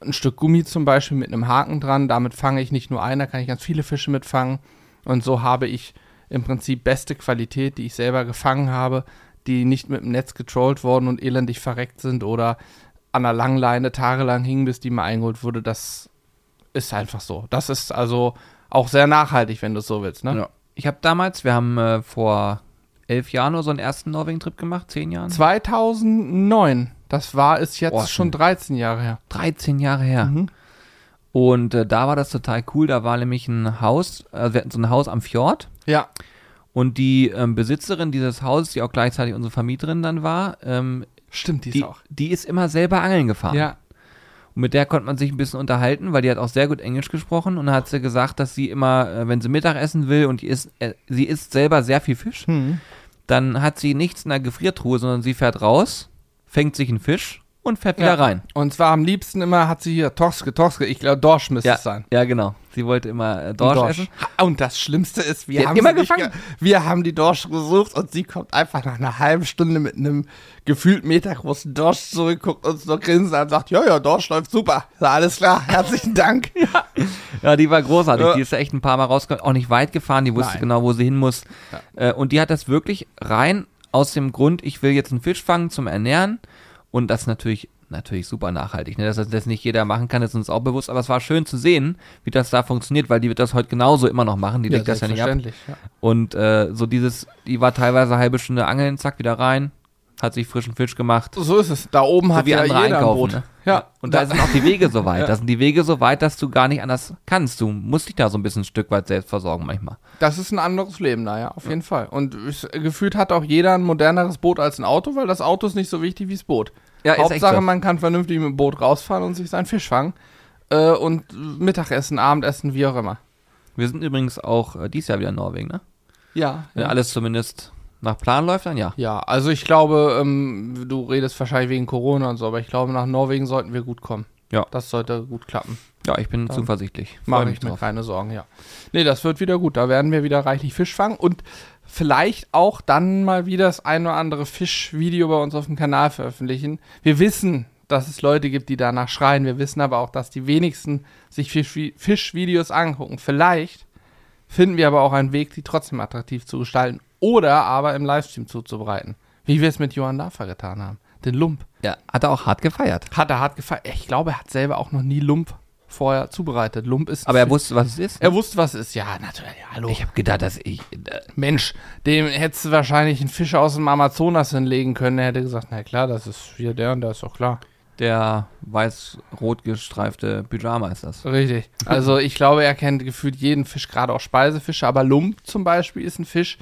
ein Stück Gummi zum Beispiel mit einem Haken dran. Damit fange ich nicht nur einen, da kann ich ganz viele Fische mitfangen. Und so habe ich im Prinzip beste Qualität, die ich selber gefangen habe, die nicht mit dem Netz getrollt worden und elendig verreckt sind oder an der Langleine tagelang hingen, bis die mal eingeholt wurde. Das ist einfach so. Das ist also auch sehr nachhaltig, wenn du es so willst. Ne? Ja. Ich habe damals, wir haben äh, vor elf Jahren nur so einen ersten Norwegen-Trip gemacht, zehn Jahren. 2009, das war ist jetzt Boah, schon schon 13 Jahre her. 13 Jahre her. Mhm. Und äh, da war das total cool. Da war nämlich ein Haus, also wir hatten so ein Haus am Fjord. Ja, Und die ähm, Besitzerin dieses Hauses, die auch gleichzeitig unsere Vermieterin dann war, ähm, Stimmt, die, die, ist auch. die ist immer selber angeln gefahren. Ja. Und mit der konnte man sich ein bisschen unterhalten, weil die hat auch sehr gut Englisch gesprochen und hat sie gesagt, dass sie immer, äh, wenn sie Mittag essen will und die isst, äh, sie isst selber sehr viel Fisch, Hm. Dann hat sie nichts in der Gefriertruhe, sondern sie fährt raus, fängt sich einen Fisch und fährt wieder rein. Und zwar am liebsten immer hat sie hier Torske, Torske, ich glaube Dorsch müsste Ja, es sein. ja, genau. Sie wollte immer äh, Dorsch, essen. Ha, Und das Schlimmste ist, wir haben immer gefangen. ge- wir haben die Dorsch gesucht und sie kommt einfach nach einer halben Stunde mit einem gefühlt metergroßen Dorsch zurück, guckt uns nur grinsen an und sagt, ja, ja, Dorsch läuft super. Ja, alles klar, herzlichen Dank. Ja, die war großartig. Ja. Die ist echt ein paar Mal rausgekommen, auch nicht weit gefahren, die wusste Nein. genau, wo sie hin muss. Äh, und die hat das wirklich rein aus dem Grund, ich will jetzt einen Fisch fangen zum Ernähren. Und das ist natürlich, natürlich super nachhaltig. Ne? Dass das nicht jeder machen kann, ist uns auch bewusst. Aber es war schön zu sehen, wie das da funktioniert, weil die wird das heute genauso immer noch machen. Die legt das ja nicht ab. ja. Und äh, so dieses, die war teilweise eine halbe Stunde angeln, zack, wieder rein, hat sich frischen Fisch gemacht. So ist es. Da oben hat wie ja andere jeder ein einkaufen, Boot. ne? Ja, Und da sind auch die Wege so weit. Ja. Da sind die Wege so weit, dass du gar nicht anders kannst. Du musst dich da so ein bisschen ein Stück weit selbst versorgen manchmal. Das ist ein anderes Leben da, ja, auf jeden Fall. Und es, gefühlt hat auch jeder ein moderneres Boot als ein Auto, weil das Auto ist nicht so wichtig wie das Boot. Ja, Hauptsache, man kann vernünftig mit dem Boot rausfahren und sich seinen Fisch fangen. Äh, und Mittagessen, Abendessen, wie auch immer. Wir sind übrigens auch äh, dieses Jahr wieder in Norwegen, ne? Ja. Wenn alles zumindest nach Plan läuft, dann ja. Ja, also ich glaube, ähm, du redest wahrscheinlich wegen Corona und so, aber ich glaube, nach Norwegen sollten wir gut kommen. Ja. Das sollte gut klappen. Ja, ich bin Dann zuversichtlich. Mache mich ich mir drauf. keine Sorgen, ja. Nee, das wird wieder gut. Da werden wir wieder reichlich Fisch fangen und vielleicht auch dann mal wieder das ein oder andere Fischvideo bei uns auf dem Kanal veröffentlichen. Wir wissen, dass es Leute gibt, die danach schreien. Wir wissen aber auch, dass die wenigsten sich Fisch, Fischvideos angucken. Vielleicht finden wir aber auch einen Weg, die trotzdem attraktiv zu gestalten oder aber im Livestream zuzubereiten. Wie wir es mit Johann Dafer getan haben. Den Lump. Ja, hat er auch hart gefeiert. Hat er hart gefallen. Ich glaube, er hat selber auch noch nie Lump vorher zubereitet. Lump ist. Aber er wusste, was es ist. er wusste, was es ist. Ja, natürlich. Hallo. Ich habe gedacht, dass ich. Äh, Mensch, dem hättest du wahrscheinlich einen Fisch aus dem Amazonas hinlegen können. Er hätte gesagt, na klar, das ist hier der und der ist doch klar. der weiß-rot gestreifte Pyjama ist das. Richtig. Also ich glaube, er kennt gefühlt jeden Fisch, gerade auch Speisefische. Aber Lump zum Beispiel ist ein Fisch,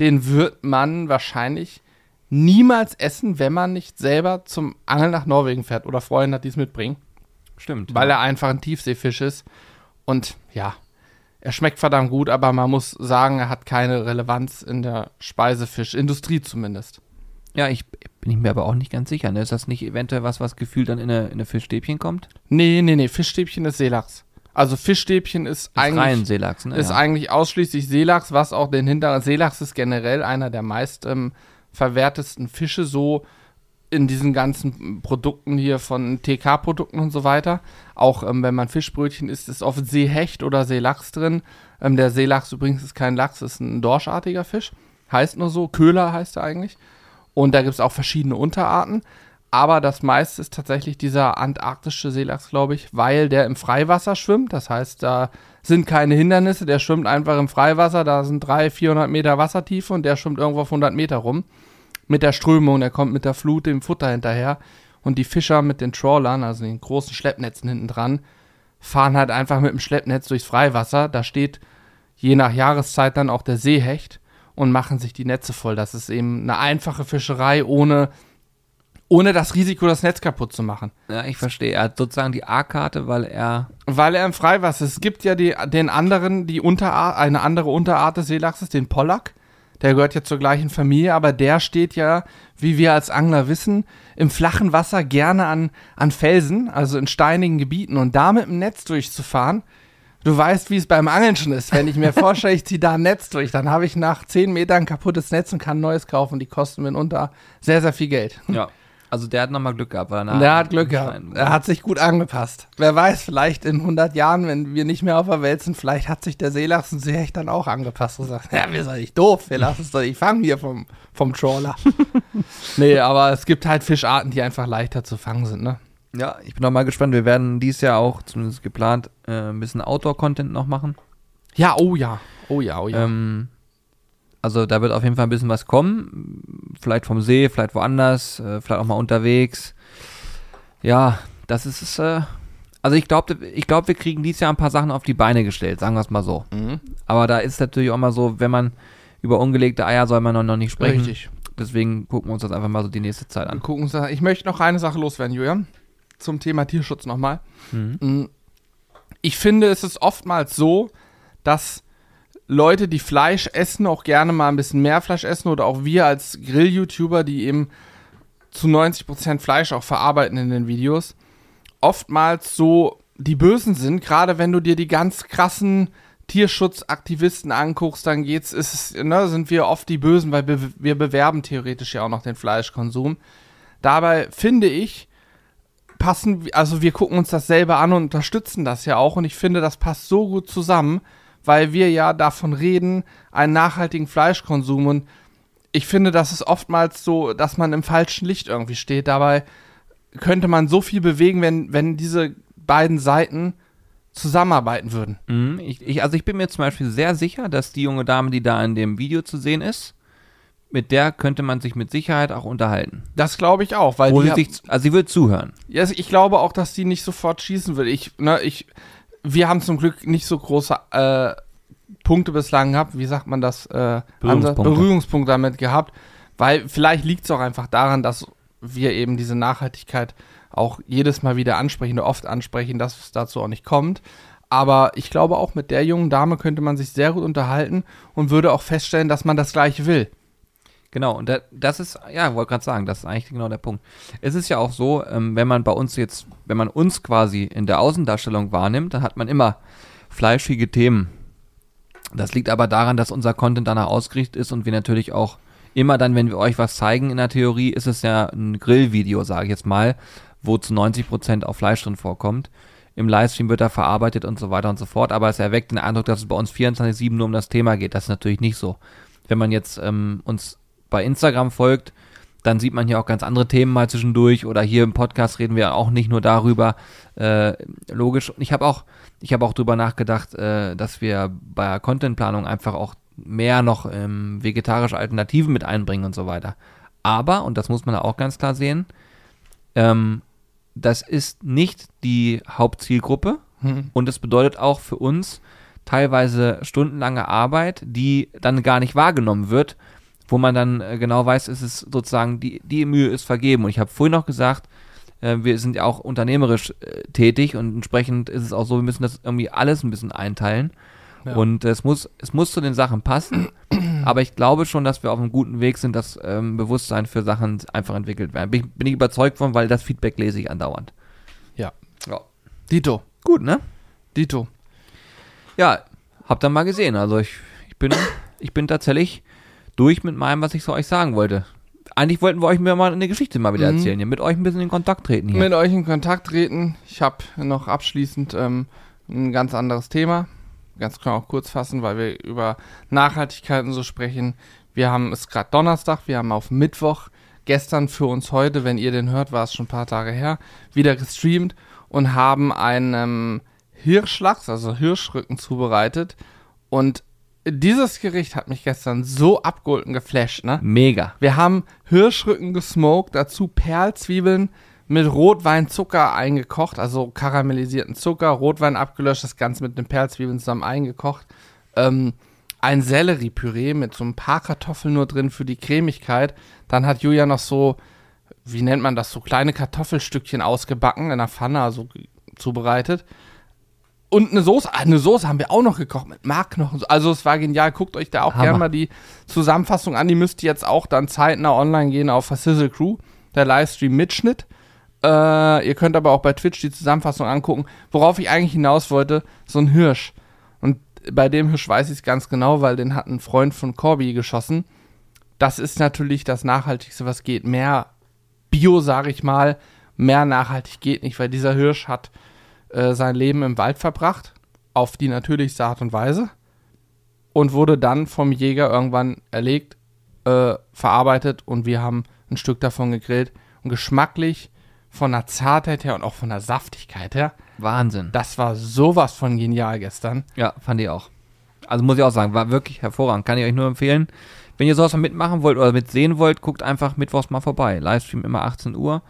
den wird man wahrscheinlich niemals essen, wenn man nicht selber zum Angeln nach Norwegen fährt oder Freunde hat, die es mitbringen. Stimmt. weil er einfach ein Tiefseefisch ist. Und ja, er schmeckt verdammt gut, aber man muss sagen, er hat keine Relevanz in der Speisefischindustrie zumindest. ja, ich bin ich mir aber auch nicht ganz sicher. Ne? Ist das nicht eventuell was, was gefühlt dann in eine, in eine Fischstäbchen kommt? Nee, nee, nee, Fischstäbchen ist Seelachs. Also Fischstäbchen ist, Ist eigentlich, Seelachs, ne? ist ja. eigentlich ausschließlich Seelachs, was auch den hinteren Seelachs ist generell einer der meist ähm, verwertesten Fische, so in diesen ganzen Produkten hier von TK-Produkten und so weiter. Auch ähm, wenn man Fischbrötchen isst, ist oft Seehecht oder Seelachs drin. Ähm, der Seelachs übrigens ist kein Lachs, ist ein dorschartiger Fisch. Heißt nur so, Köhler heißt er eigentlich. Und da gibt es auch verschiedene Unterarten. Aber das meiste ist tatsächlich dieser antarktische Seelachs, glaube ich, weil der im Freiwasser schwimmt. Das heißt, da sind keine Hindernisse. Der schwimmt einfach im Freiwasser. Da sind 300, 400 Meter Wassertiefe und der schwimmt irgendwo auf 100 Meter rum. Mit der Strömung, der kommt mit der Flut dem Futter hinterher. Und die Fischer mit den Trawlern, also den großen Schleppnetzen hinten dran, fahren halt einfach mit dem Schleppnetz durchs Freiwasser. Da steht je nach Jahreszeit dann auch der Seehecht und machen sich die Netze voll. Das ist eben eine einfache Fischerei ohne, ohne das Risiko, das Netz kaputt zu machen. ja, ich verstehe. Er hat sozusagen die A-Karte, weil er. Weil er im Freiwasser ist. Es gibt ja die, den anderen, die Unterart, eine andere Unterart des Seelachses, den Pollack. Der gehört ja zur gleichen Familie, aber der steht ja, wie wir als Angler wissen, im flachen Wasser gerne an, an Felsen, also in steinigen Gebieten. Und da mit dem Netz durchzufahren, du weißt, wie es beim Angeln schon ist. Wenn ich mir vorstelle, ich ziehe da ein Netz durch, dann habe ich nach 10 Metern kaputtes Netz und kann ein neues kaufen. Die kosten mitunter sehr, sehr viel Geld. Ja. Also der hat nochmal Glück gehabt, weil er Und er hat Glück gehabt. Er hat sich gut angepasst. Wer weiß, vielleicht in 100 Jahren, wenn wir nicht mehr auf der Welt sind, vielleicht hat sich der Seelachs und Seehecht dann auch angepasst und sagt, ja, wir sind nicht doof, wir lassen es doch nicht fangen hier vom, vom Trawler. nee, aber es gibt halt Fischarten, die einfach leichter zu fangen sind, ne? Ja, ich bin noch mal gespannt. Wir werden dieses Jahr auch, zumindest geplant, äh, ein bisschen Outdoor-Content noch machen. Ja, oh ja. Oh ja, oh ja. Ähm, also da wird auf jeden Fall ein bisschen was kommen. Vielleicht vom See, vielleicht woanders, äh, vielleicht auch mal unterwegs. Ja, das ist es. Äh, also ich glaube, ich glaub, wir kriegen dieses Jahr ein paar Sachen auf die Beine gestellt, sagen wir es mal so. Mhm. Aber da ist natürlich auch mal so, wenn man, Über ungelegte Eier soll man noch, nicht sprechen. Richtig. Deswegen gucken wir uns das einfach mal so die nächste Zeit Wir an. gucken uns das. Ich möchte noch eine Sache loswerden, Julian. Zum Thema Tierschutz nochmal. Mhm. Mm, Ich finde, es ist oftmals so, dass Leute, die Fleisch essen, auch gerne mal ein bisschen mehr Fleisch essen oder auch wir als Grill-YouTuber, die eben zu 90% Fleisch auch verarbeiten in den Videos, oftmals so die Bösen sind, gerade wenn du dir die ganz krassen Tierschutzaktivisten anguckst, dann geht's, ist ne, sind wir oft die Bösen, weil wir, wir bewerben theoretisch ja auch noch den Fleischkonsum. Dabei finde ich, passen, also wir gucken uns das selber an und unterstützen das ja auch und ich finde, das passt so gut zusammen, weil wir ja davon reden, einen nachhaltigen Fleischkonsum und ich finde, das ist oftmals so, dass man im falschen Licht irgendwie steht. Dabei könnte man so viel bewegen, wenn, wenn diese beiden Seiten zusammenarbeiten würden. Mhm. Ich, ich, also ich bin mir zum Beispiel sehr sicher, dass die junge Dame, die da in dem Video zu sehen ist, mit der könnte man sich mit Sicherheit auch unterhalten. Das glaube ich auch, weil Wo die sie sich, also sie wird zuhören. Ja, also ich glaube auch, dass die nicht sofort schießen will. Ich, ne, ich, wir haben zum Glück nicht so große äh, Punkte bislang gehabt. Wie sagt man das? Äh, Berührungspunkte. Berührungspunkte damit gehabt. Weil vielleicht liegt es auch einfach daran, dass wir eben diese Nachhaltigkeit auch jedes Mal wieder ansprechen oder oft ansprechen, dass es dazu auch nicht kommt. Aber ich glaube auch mit der jungen Dame könnte man sich sehr gut unterhalten und würde auch feststellen, dass man das gleiche will. Genau, und da, das ist, ja, wollte gerade sagen, das ist eigentlich genau der Punkt. Es ist ja auch so, ähm, wenn man bei uns jetzt, wenn man uns quasi in der Außendarstellung wahrnimmt, dann hat man immer fleischige Themen. Das liegt aber daran, dass unser Content danach ausgerichtet ist und wir natürlich auch immer dann, wenn wir euch was zeigen in der Theorie, ist es ja ein Grillvideo, sage ich jetzt mal, wo zu 90% auch Fleisch drin vorkommt. Im Livestream wird er verarbeitet und so weiter und so fort, aber es erweckt den Eindruck, dass es bei uns 24-7 nur um das Thema geht. Das ist natürlich nicht so. Wenn man jetzt ähm, uns bei Instagram folgt, dann sieht man hier auch ganz andere Themen mal zwischendurch oder hier im Podcast reden wir auch nicht nur darüber. Äh, logisch. Und ich habe auch, ich habe auch drüber nachgedacht, äh, dass wir bei Contentplanung einfach auch mehr noch ähm, vegetarische Alternativen mit einbringen und so weiter. Aber, und das muss man auch ganz klar sehen, ähm, das ist nicht die Hauptzielgruppe Hm. und es bedeutet auch für uns teilweise stundenlange Arbeit, die dann gar nicht wahrgenommen wird, wo man dann äh, genau weiß, ist es sozusagen, die, die Mühe ist vergeben. Und ich habe vorhin noch gesagt, äh, wir sind ja auch unternehmerisch äh, tätig und entsprechend ist es auch so, wir müssen das irgendwie alles ein bisschen einteilen. Ja. Und es muss, es muss zu den Sachen passen, aber ich glaube schon, dass wir auf einem guten Weg sind, dass ähm, Bewusstsein für Sachen einfach entwickelt werden. Bin ich, bin ich überzeugt von, weil das Feedback lese ich andauernd. Ja. Ja. Dito. Gut, ne? Dito. Ja, habt ihr mal gesehen. Also ich, ich bin, ich bin tatsächlich durch mit meinem, was ich so euch sagen wollte. Eigentlich wollten wir euch mir mal eine Geschichte mal wieder Mhm. erzählen, hier, mit euch ein bisschen in Kontakt treten hier. mit euch in Kontakt treten. Ich habe noch abschließend ähm, ein ganz anderes Thema. Ganz können wir auch kurz fassen, weil wir über Nachhaltigkeiten so sprechen. Wir haben es gerade Donnerstag, wir haben auf Mittwoch gestern für uns heute, wenn ihr den hört, war es schon ein paar Tage her, wieder gestreamt und haben einen ähm, Hirschlachs, also Hirschrücken zubereitet. Und dieses Gericht hat mich gestern so abgeholt und geflasht, ne? Mega. Wir haben Hirschrücken gesmoked, dazu Perlzwiebeln mit Rotweinzucker eingekocht, also karamellisierten Zucker, Rotwein abgelöscht, das Ganze mit den Perlzwiebeln zusammen eingekocht. Ähm, ein Selleriepüree mit so ein paar Kartoffeln nur drin für die Cremigkeit. Dann hat Julia noch so, wie nennt man das, so kleine Kartoffelstückchen ausgebacken in der Pfanne, also zubereitet. Und eine Soße, ah, eine Soße haben wir auch noch gekocht mit Markknochen. Also es war genial. Guckt euch da auch gerne mal die Zusammenfassung an. Die müsste jetzt auch dann zeitnah online gehen auf Sizzle Crew, der Livestream-Mitschnitt. Äh, ihr könnt aber auch bei Twitch die Zusammenfassung angucken. Worauf ich eigentlich hinaus wollte, so ein Hirsch. Und bei dem Hirsch weiß ich es ganz genau, weil den hat ein Freund von Corby geschossen. Das ist natürlich das Nachhaltigste, was geht. Mehr Bio, sage ich mal, mehr nachhaltig geht nicht, weil dieser Hirsch hat äh, sein Leben im Wald verbracht, auf die natürlichste Art und Weise und wurde dann vom Jäger irgendwann erlegt, äh, verarbeitet und wir haben ein Stück davon gegrillt und geschmacklich von der Zartheit her und auch von der Saftigkeit her, Wahnsinn. das war sowas von genial gestern. Ja, fand ich auch. Also muss ich auch sagen, war wirklich hervorragend. Kann ich euch nur empfehlen. Wenn ihr sowas mal mitmachen wollt oder mitsehen wollt, guckt einfach mittwochs mal vorbei. Livestream immer 18 Uhr.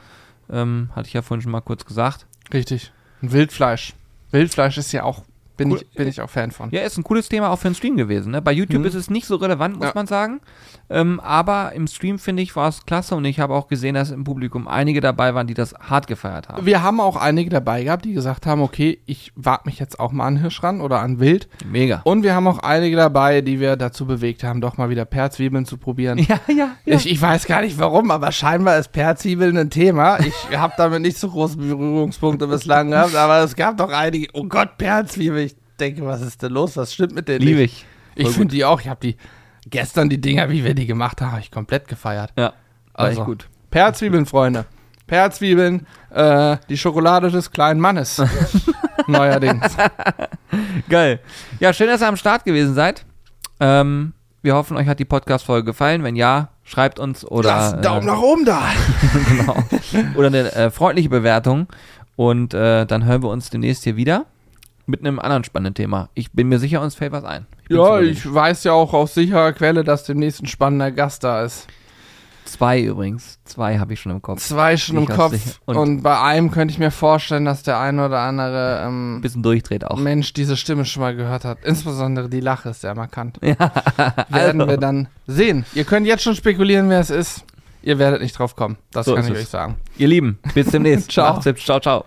Ähm, hatte ich ja vorhin schon mal kurz gesagt. Richtig. Wildfleisch. Wildfleisch ist ja auch Bin, Cool. ich, bin ich auch Fan von. Ja, ist ein cooles Thema auch für den Stream gewesen. Ne? Bei YouTube Mhm. ist es nicht so relevant, muss Ja. man sagen. Ähm, aber im Stream, finde ich, war es klasse und ich habe auch gesehen, dass im Publikum einige dabei waren, die das hart gefeiert haben. Wir haben auch einige dabei gehabt, die gesagt haben, okay, ich wag mich jetzt auch mal an Hirsch ran oder an Wild. Mega. Und wir haben auch einige dabei, die wir dazu bewegt haben, doch mal wieder Perzwiebeln zu probieren. Ja, ja, ja. Ich, ich weiß gar nicht warum, aber scheinbar ist Perzwiebeln ein Thema. Ich habe damit nicht so große Berührungspunkte bislang gehabt, aber es gab doch einige. Oh Gott, Perzwiebeln. Ich denke, was ist denn los? Was stimmt mit denen? Liebe ich. Ich finde die auch. Ich habe die gestern die Dinger, wie wir die gemacht haben, habe ich komplett gefeiert. Ja, Also. gut. Perzwiebeln, Freunde. Perzwiebeln, äh, die Schokolade des kleinen Mannes. Neuerdings. Geil. Ja, schön, dass ihr am Start gewesen seid. Ähm, wir hoffen, euch hat die Podcast-Folge gefallen. Wenn ja, schreibt uns oder, Lasst einen Daumen äh, nach oben da. genau, oder eine äh, freundliche Bewertung. Und äh, dann hören wir uns demnächst hier wieder mit einem anderen spannenden Thema. Ich bin mir sicher, uns fällt was ein. bin Ja, ich weiß ja auch aus sicherer Quelle, dass demnächst ein spannender Gast da ist. Zwei übrigens. Zwei habe ich schon im Kopf. Zwei schon im Ich hab's Kopf. Und, Und- bei einem könnte ich mir vorstellen, dass der eine oder andere ähm, bisschen durchdreht auch. Mensch diese Stimme schon mal gehört hat. Insbesondere die Lache ist sehr markant. Ja, Werden also. wir dann sehen. Ihr könnt jetzt schon spekulieren, wer es ist. Ihr werdet nicht drauf kommen. Das So kann ich es. euch sagen. Ihr Lieben, bis demnächst. Ciao. Macht's. Ciao, ciao.